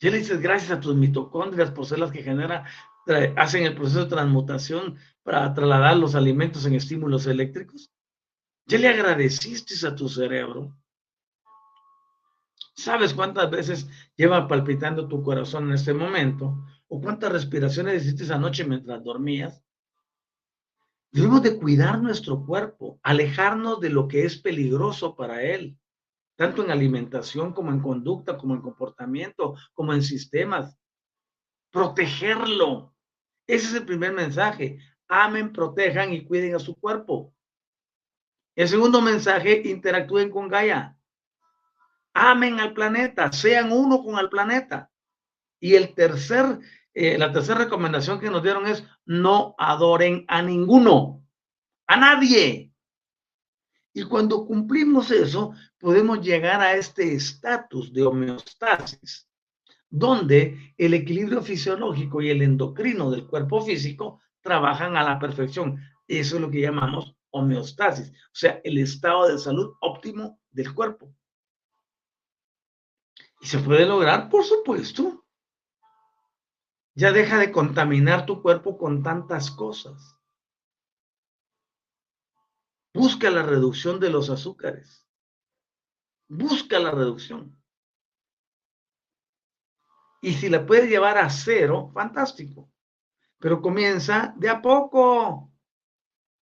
Speaker 1: Ya le dices gracias a tus mitocondrias por ser las que generan, hacen el proceso de transmutación para trasladar los alimentos en estímulos eléctricos. ¿Ya le agradeciste a tu cerebro? ¿Sabes cuántas veces lleva palpitando tu corazón en este momento? ¿O cuántas respiraciones hiciste anoche mientras dormías? Debemos de cuidar nuestro cuerpo, alejarnos de lo que es peligroso para él, tanto en alimentación como en conducta, como en comportamiento, como en sistemas. Protegerlo. Ese es el primer mensaje. Amen, protejan y cuiden a su cuerpo. El segundo mensaje, interactúen con Gaia. Amen al planeta, sean uno con el planeta. Y el tercer, eh, la tercera recomendación que nos dieron es no adoren a ninguno, a nadie. Y cuando cumplimos eso, podemos llegar a este estatus de homeostasis, donde el equilibrio fisiológico y el endocrino del cuerpo físico trabajan a la perfección. Eso es lo que llamamos homeostasis, o sea, el estado de salud óptimo del cuerpo. ¿Y se puede lograr? Por supuesto. Ya deja de contaminar tu cuerpo con tantas cosas. Busca la reducción de los azúcares. Busca la reducción. Y si la puedes llevar a cero, fantástico. Pero comienza de a poco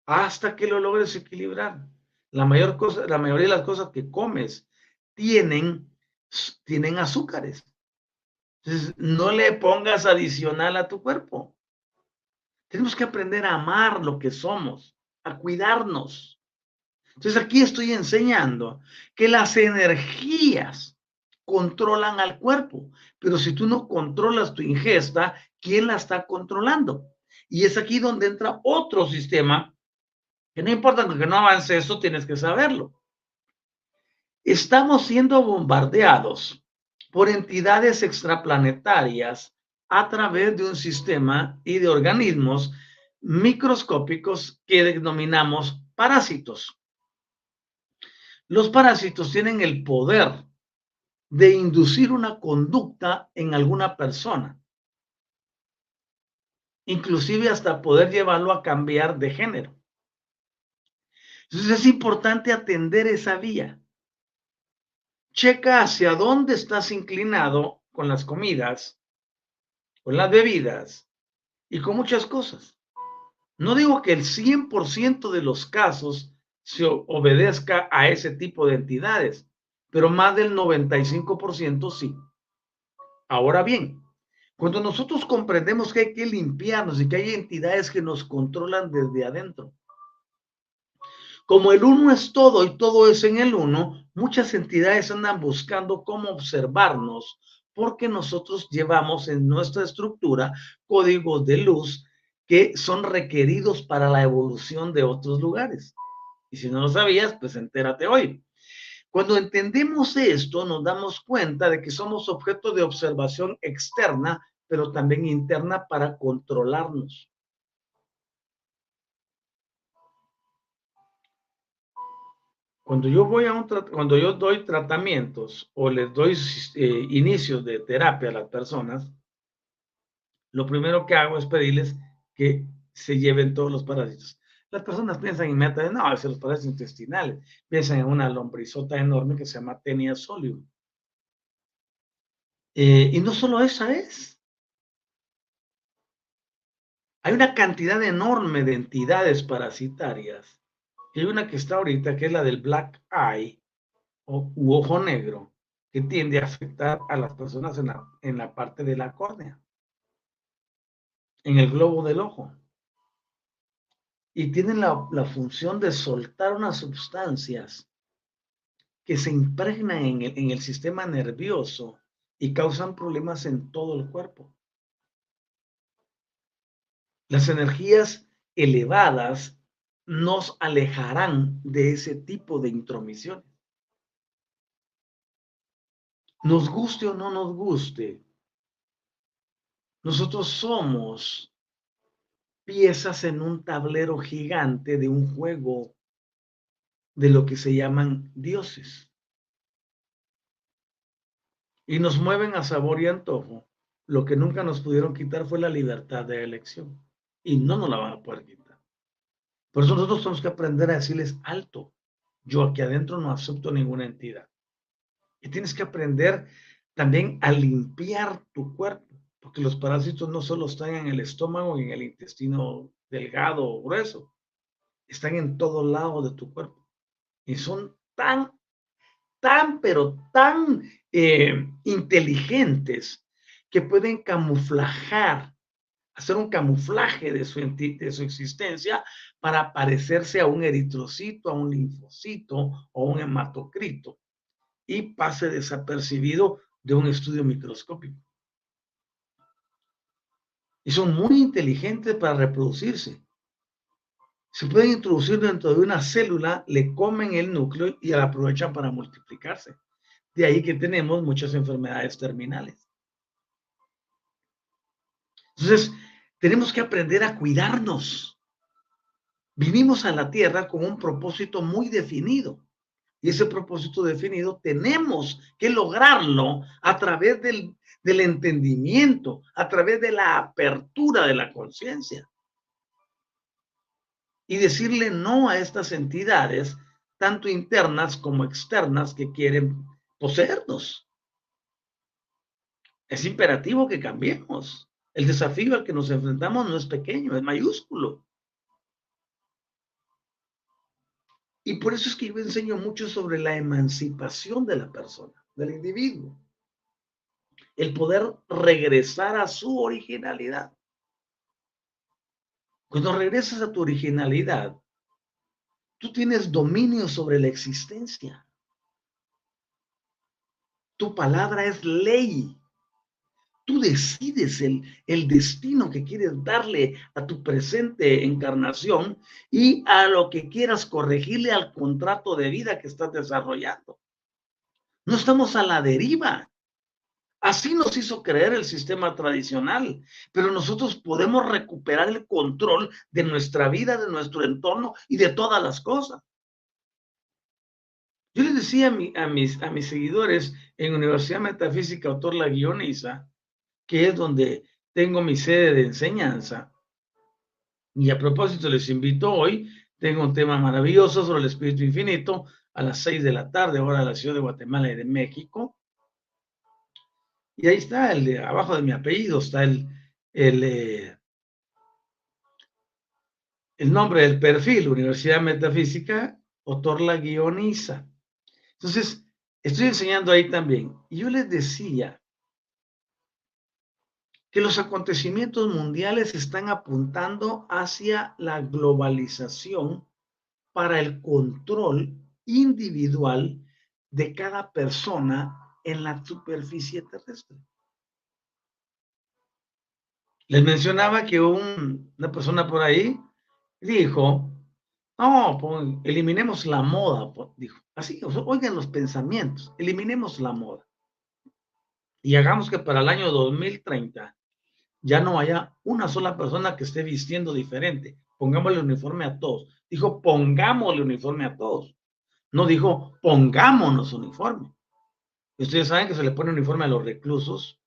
Speaker 1: hasta que lo logres equilibrar. La, mayor cosa, la mayoría de las cosas que comes tienen, tienen azúcares. Entonces, no le pongas adicional a tu cuerpo. Tenemos que aprender a amar lo que somos, a cuidarnos. Entonces aquí estoy enseñando que las energías controlan al cuerpo, pero si tú no controlas tu ingesta, ¿quién la está controlando? Y es aquí donde entra otro sistema no importa que no avance eso, tienes que saberlo. Estamos siendo bombardeados por entidades extraplanetarias a través de un sistema y de organismos microscópicos que denominamos parásitos. Los parásitos tienen el poder de inducir una conducta en alguna persona, inclusive hasta poder llevarlo a cambiar de género. Entonces es importante atender esa vía. Checa hacia dónde estás inclinado con las comidas, con las bebidas y con muchas cosas. No digo que el 100% de los casos se obedezca a ese tipo de entidades, pero más del 95% sí. Ahora bien, cuando nosotros comprendemos que hay que limpiarnos y que hay entidades que nos controlan desde adentro, como el uno es todo y todo es en el uno, muchas entidades andan buscando cómo observarnos porque nosotros llevamos en nuestra estructura códigos de luz que son requeridos para la evolución de otros lugares. Y si no lo sabías, pues entérate hoy. Cuando entendemos esto, nos damos cuenta de que somos objeto de observación externa, pero también interna para controlarnos. Cuando yo voy a un cuando yo doy tratamientos o les doy eh, inicios de terapia a las personas, lo primero que hago es pedirles que se lleven todos los parásitos. Las personas piensan inmediatamente, no, es los parásitos intestinales. Piensan en una lombrizota enorme que se llama Tenia solium. Eh, y no solo esa es. Hay una cantidad enorme de entidades parasitarias hay una que está ahorita, que es la del black eye o u ojo negro, que tiende a afectar a las personas en la, en la parte de la córnea, en el globo del ojo. Y tienen la, la función de soltar unas sustancias que se impregnan en el, en el sistema nervioso y causan problemas en todo el cuerpo. Las energías elevadas nos alejarán de ese tipo de intromisiones. Nos guste o no nos guste, nosotros somos piezas en un tablero gigante de un juego de lo que se llaman dioses. Y nos mueven a sabor y antojo. Lo que nunca nos pudieron quitar fue la libertad de elección. Y no nos la van a poder quitar. Por eso nosotros tenemos que aprender a decirles alto. Yo aquí adentro no acepto ninguna entidad. Y tienes que aprender también a limpiar tu cuerpo, porque los parásitos no solo están en el estómago y en el intestino delgado o grueso, están en todo lado de tu cuerpo. Y son tan, tan, pero tan eh, inteligentes que pueden camuflajar hacer un camuflaje de su, de su existencia para parecerse a un eritrocito, a un linfocito o un hematocrito y pase desapercibido de un estudio microscópico. Y son muy inteligentes para reproducirse. Se pueden introducir dentro de una célula, le comen el núcleo y la aprovechan para multiplicarse. De ahí que tenemos muchas enfermedades terminales. Entonces, tenemos que aprender a cuidarnos. Vivimos a la tierra con un propósito muy definido. Y ese propósito definido tenemos que lograrlo a través del, del entendimiento, a través de la apertura de la conciencia. Y decirle no a estas entidades, tanto internas como externas, que quieren poseernos. Es imperativo que cambiemos. El desafío al que nos enfrentamos no es pequeño, es mayúsculo. Y por eso es que yo enseño mucho sobre la emancipación de la persona, del individuo. El poder regresar a su originalidad. Cuando regresas a tu originalidad, tú tienes dominio sobre la existencia. Tu palabra es ley. Tú decides el, el destino que quieres darle a tu presente encarnación y a lo que quieras corregirle al contrato de vida que estás desarrollando. No estamos a la deriva. Así nos hizo creer el sistema tradicional, pero nosotros podemos recuperar el control de nuestra vida, de nuestro entorno y de todas las cosas. Yo les decía a, mis, a mis seguidores en Universidad Metafísica, autor La Guioniza, que es donde tengo mi sede de enseñanza. Y a propósito, les invito hoy, tengo un tema maravilloso sobre el Espíritu Infinito a las seis de la tarde, hora de la ciudad de Guatemala y de México. Y ahí está, el de, abajo de mi apellido está el, el, eh, el nombre del perfil, Universidad Metafísica, Otorla Guioniza. Entonces, estoy enseñando ahí también. Y yo les decía que los acontecimientos mundiales están apuntando hacia la globalización para el control individual de cada persona en la superficie terrestre. Les mencionaba que una persona por ahí dijo, no, pues, eliminemos la moda, pues, dijo. Así, oigan los pensamientos, eliminemos la moda. Y hagamos que para el año 2030 ya no haya una sola persona que esté vistiendo diferente. Pongámosle uniforme a todos. Dijo, pongámosle uniforme a todos. No dijo, pongámonos uniforme. Ustedes saben que se le pone uniforme a los reclusos,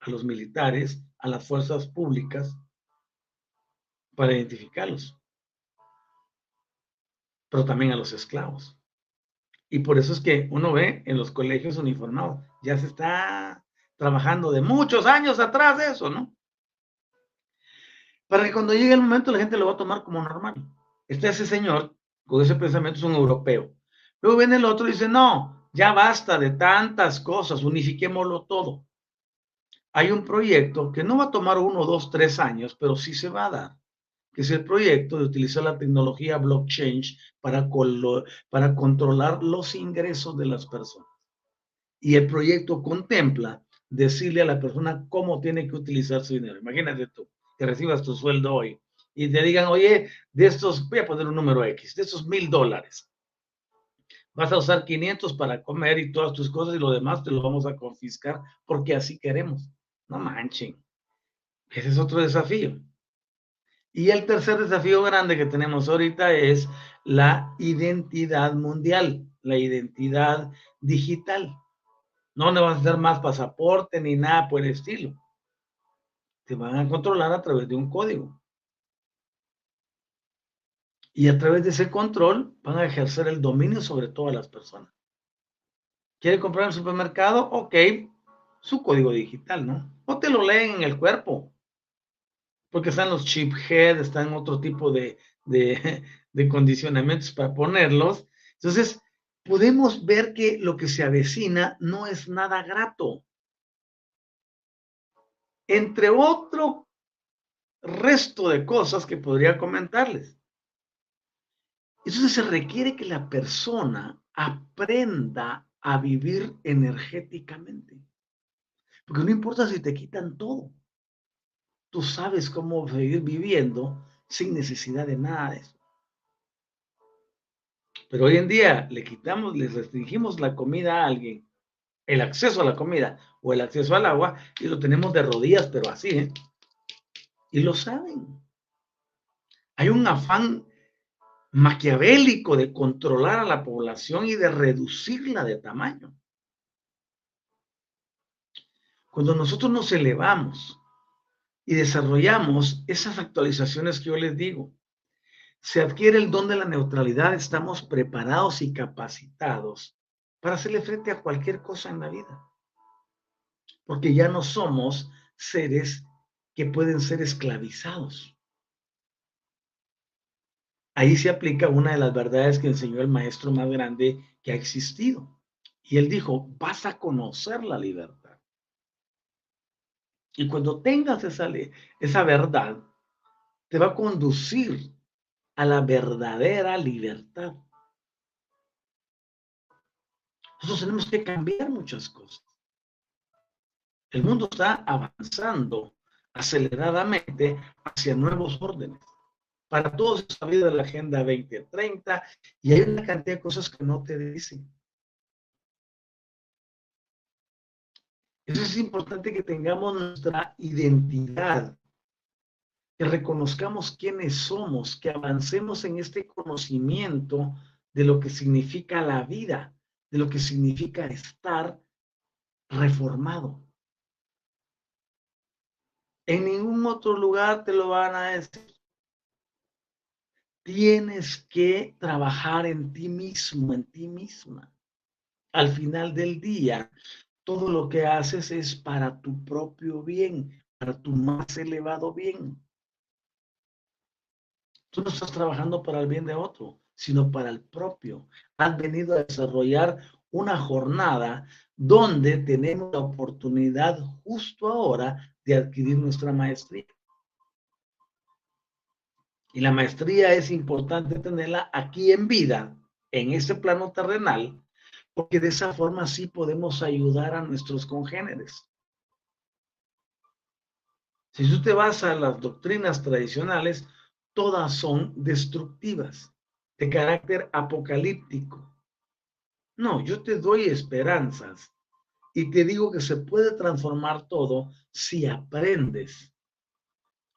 Speaker 1: a los militares, a las fuerzas públicas, para identificarlos. Pero también a los esclavos. Y por eso es que uno ve en los colegios uniformados, ya se está trabajando de muchos años atrás eso, ¿no? Para que cuando llegue el momento la gente lo va a tomar como normal. Está ese señor con ese pensamiento, es un europeo. Luego viene el otro y dice, no, ya basta de tantas cosas, unifiquémoslo todo. Hay un proyecto que no va a tomar uno, dos, tres años, pero sí se va a dar, que es el proyecto de utilizar la tecnología blockchain para, para controlar los ingresos de las personas. Y el proyecto contempla decirle a la persona cómo tiene que utilizar su dinero. Imagínate tú, que recibas tu sueldo hoy y te digan, oye, de estos, voy a poner un número X, de esos mil dólares, vas a usar 500 para comer y todas tus cosas y lo demás te lo vamos a confiscar porque así queremos. No manchen. Ese es otro desafío. Y el tercer desafío grande que tenemos ahorita es la identidad mundial, la identidad digital. No hacer más pasaporte ni nada por el estilo. Te van a controlar a través de un código. Y a través de ese control van a ejercer el dominio sobre todas las personas. ¿Quiere comprar en el supermercado? Ok, su código digital, ¿no? O te lo leen en el cuerpo. Porque están los chip head, están otro tipo de, de, de condicionamientos para ponerlos. Entonces, podemos ver que lo que se avecina no es nada grato. Entre otro resto de cosas que podría comentarles. Entonces se requiere que la persona aprenda a vivir energéticamente. Porque no importa si te quitan todo. Tú sabes cómo seguir viviendo sin necesidad de nada de eso. Pero hoy en día le quitamos, le restringimos la comida a alguien, el acceso a la comida o el acceso al agua, y lo tenemos de rodillas, pero así, ¿eh? Y lo saben. Hay un afán maquiavélico de controlar a la población y de reducirla de tamaño. Cuando nosotros nos elevamos y desarrollamos esas actualizaciones que yo les digo, se adquiere el don de la neutralidad, estamos preparados y capacitados para hacerle frente a cualquier cosa en la vida. Porque ya no somos seres que pueden ser esclavizados. Ahí se aplica una de las verdades que enseñó el maestro más grande que ha existido. Y él dijo, vas a conocer la libertad. Y cuando tengas esa, esa verdad, te va a conducir a la verdadera libertad. Nosotros tenemos que cambiar muchas cosas. El mundo está avanzando aceleradamente hacia nuevos órdenes. Para todos está vida la Agenda 2030 y hay una cantidad de cosas que no te dicen. Eso es importante que tengamos nuestra identidad que reconozcamos quiénes somos, que avancemos en este conocimiento de lo que significa la vida, de lo que significa estar reformado. En ningún otro lugar te lo van a decir. Tienes que trabajar en ti mismo, en ti misma. Al final del día, todo lo que haces es para tu propio bien, para tu más elevado bien. Tú no estás trabajando para el bien de otro, sino para el propio. Has venido a desarrollar una jornada donde tenemos la oportunidad justo ahora de adquirir nuestra maestría. Y la maestría es importante tenerla aquí en vida, en este plano terrenal, porque de esa forma sí podemos ayudar a nuestros congéneres. Si tú te vas a las doctrinas tradicionales, todas son destructivas, de carácter apocalíptico. No, yo te doy esperanzas y te digo que se puede transformar todo si aprendes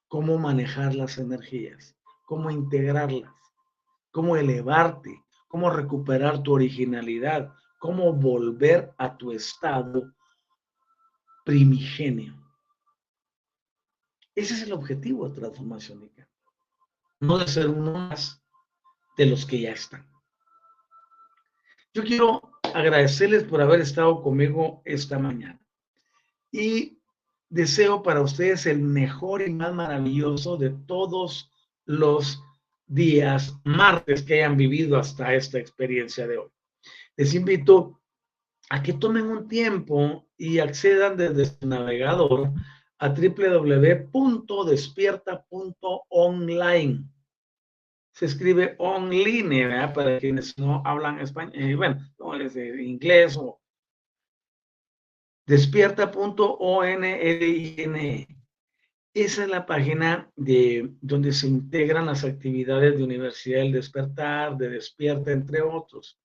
Speaker 1: cómo manejar las energías, cómo integrarlas, cómo elevarte, cómo recuperar tu originalidad, cómo volver a tu estado primigenio. Ese es el objetivo de transformación, no de ser uno más de los que ya están. Yo quiero agradecerles por haber estado conmigo esta mañana y deseo para ustedes el mejor y más maravilloso de todos los días martes que hayan vivido hasta esta experiencia de hoy. Les invito a que tomen un tiempo y accedan desde su navegador a www.despierta.online. Se escribe online, Para quienes no hablan español, eh, bueno, no es de inglés o despierta.online. Esa es la página de donde se integran las actividades de Universidad del Despertar, de Despierta, entre otros.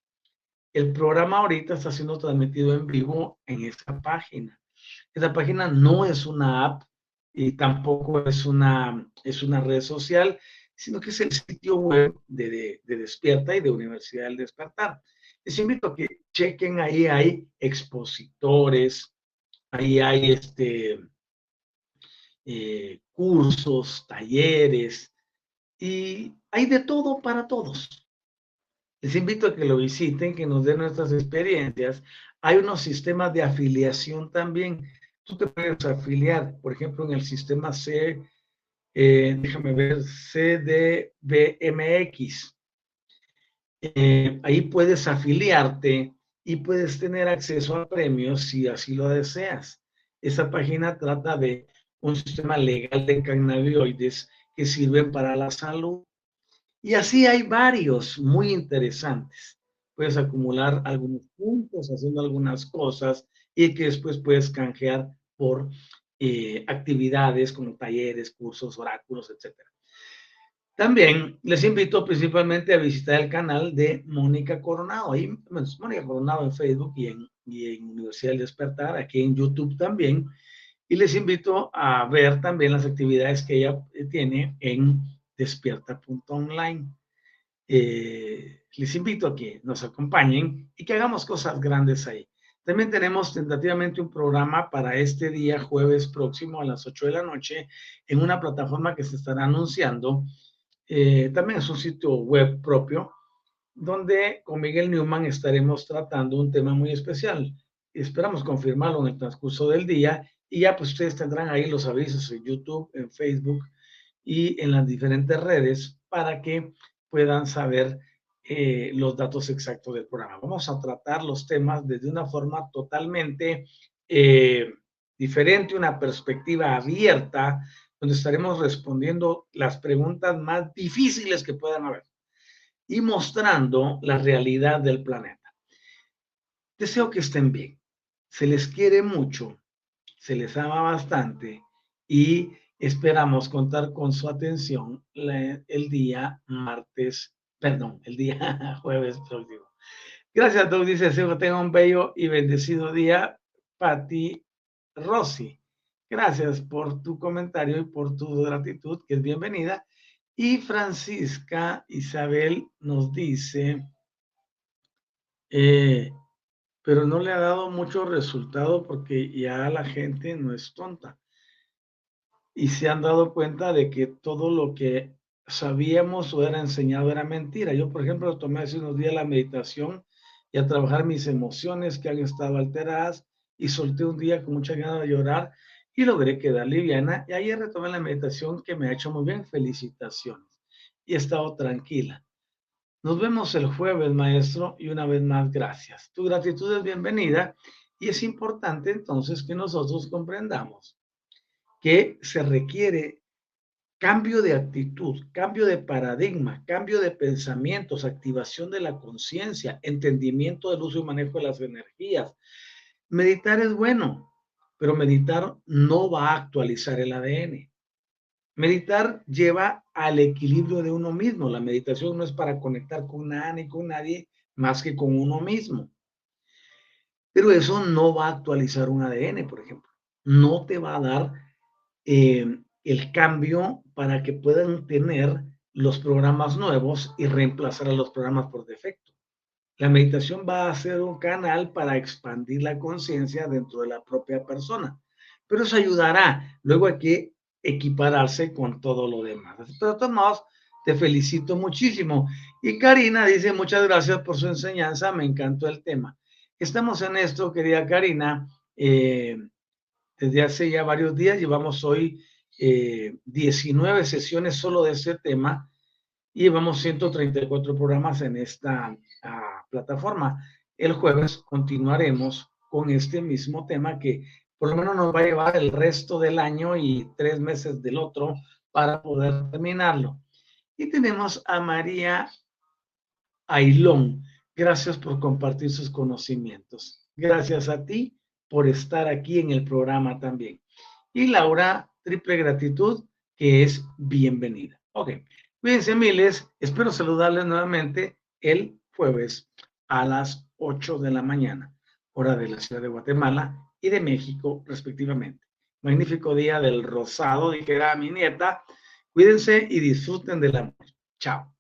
Speaker 1: El programa ahorita está siendo transmitido en vivo en esa página. Esa página no es una app y tampoco es una, es una red social, sino que es el sitio web de, Despierta y de Universidad del Despertar. Les invito a que chequen ahí, hay expositores, ahí hay este, eh, cursos, talleres, y hay de todo para todos. Les invito a que lo visiten, que nos den nuestras experiencias. Hay unos sistemas de afiliación también tú te puedes afiliar, por ejemplo, en el sistema C, eh, déjame ver, CDBMX. Eh, ahí puedes afiliarte y puedes tener acceso a premios si así lo deseas. Esa página trata de un sistema legal de cannabinoides que sirven para la salud. Y así hay varios muy interesantes. Puedes acumular algunos puntos haciendo algunas cosas y que después puedes canjear por eh, actividades como talleres, cursos, oráculos, etc. También les invito principalmente a visitar el canal de Mónica Coronado. Ahí, Mónica Coronado en Facebook y en, y en Universidad del Despertar, aquí en YouTube también. Y les invito a ver también las actividades que ella eh, tiene en despierta.online. Eh, les invito a que nos acompañen y que hagamos cosas grandes ahí. También tenemos tentativamente un programa para este día, jueves próximo a las 8 de la noche, en una plataforma que se estará anunciando. Eh, también es un sitio web propio, donde con Miguel Newman estaremos tratando un tema muy especial. Esperamos confirmarlo en el transcurso del día y ya pues ustedes tendrán ahí los avisos en YouTube, en Facebook y en las diferentes redes para que puedan saber eh, los datos exactos del programa. Vamos a tratar los temas desde una forma totalmente eh, diferente, una perspectiva abierta, donde estaremos respondiendo las preguntas más difíciles que puedan haber y mostrando la realidad del planeta. Deseo que estén bien. Se les quiere mucho, se les ama bastante y esperamos contar con su atención el día martes perdón, el día jueves próximo. Gracias, Doug. Dice, que tenga un bello y bendecido día, Pati Rossi. Gracias por tu comentario y por tu gratitud, que es bienvenida. Y Francisca Isabel nos dice, eh, pero no le ha dado mucho resultado porque ya la gente no es tonta. Y se han dado cuenta de que todo lo que sabíamos o era enseñado era mentira. Yo, por ejemplo, tomé hace unos días la meditación y a trabajar mis emociones que han estado alteradas y solté un día con mucha ganas de llorar y logré quedar liviana. Y ayer retomé la meditación que me ha hecho muy bien. Felicitaciones. Y he estado tranquila. Nos vemos el jueves, maestro, y una vez más, gracias. Tu gratitud es bienvenida y es importante entonces que nosotros comprendamos que se requiere cambio de actitud, cambio de paradigma, cambio de pensamientos, activación de la conciencia, entendimiento del uso y manejo de las energías. Meditar es bueno, pero meditar no va a actualizar el ADN. Meditar lleva al equilibrio de uno mismo. La meditación no es para conectar con nada ni con nadie más que con uno mismo. Pero eso no va a actualizar un ADN, por ejemplo. No te va a dar eh, el cambio para que puedan tener los programas nuevos y reemplazar a los programas por defecto. La meditación va a ser un canal para expandir la conciencia dentro de la propia persona, pero eso ayudará. Luego hay que equipararse con todo lo demás. Pero modos, te felicito muchísimo. Y Karina dice, muchas gracias por su enseñanza, me encantó el tema. Estamos en esto, querida Karina, eh, desde hace ya varios días, llevamos hoy 19 eh, sesiones solo de ese tema y llevamos 134 programas en esta ah, plataforma. El jueves continuaremos con este mismo tema que por lo menos nos va a llevar el resto del año y tres meses del otro para poder terminarlo. Y tenemos a María Ailón. Gracias por compartir sus conocimientos. Gracias a ti por estar aquí en el programa también. Y Laura, triple gratitud, que es bienvenida. Ok, cuídense miles. Espero saludarles nuevamente el jueves a las 8 de la mañana, hora de la ciudad de Guatemala y de México, respectivamente. Magnífico día del rosado, dijera mi nieta. Cuídense y disfruten del amor. Chao.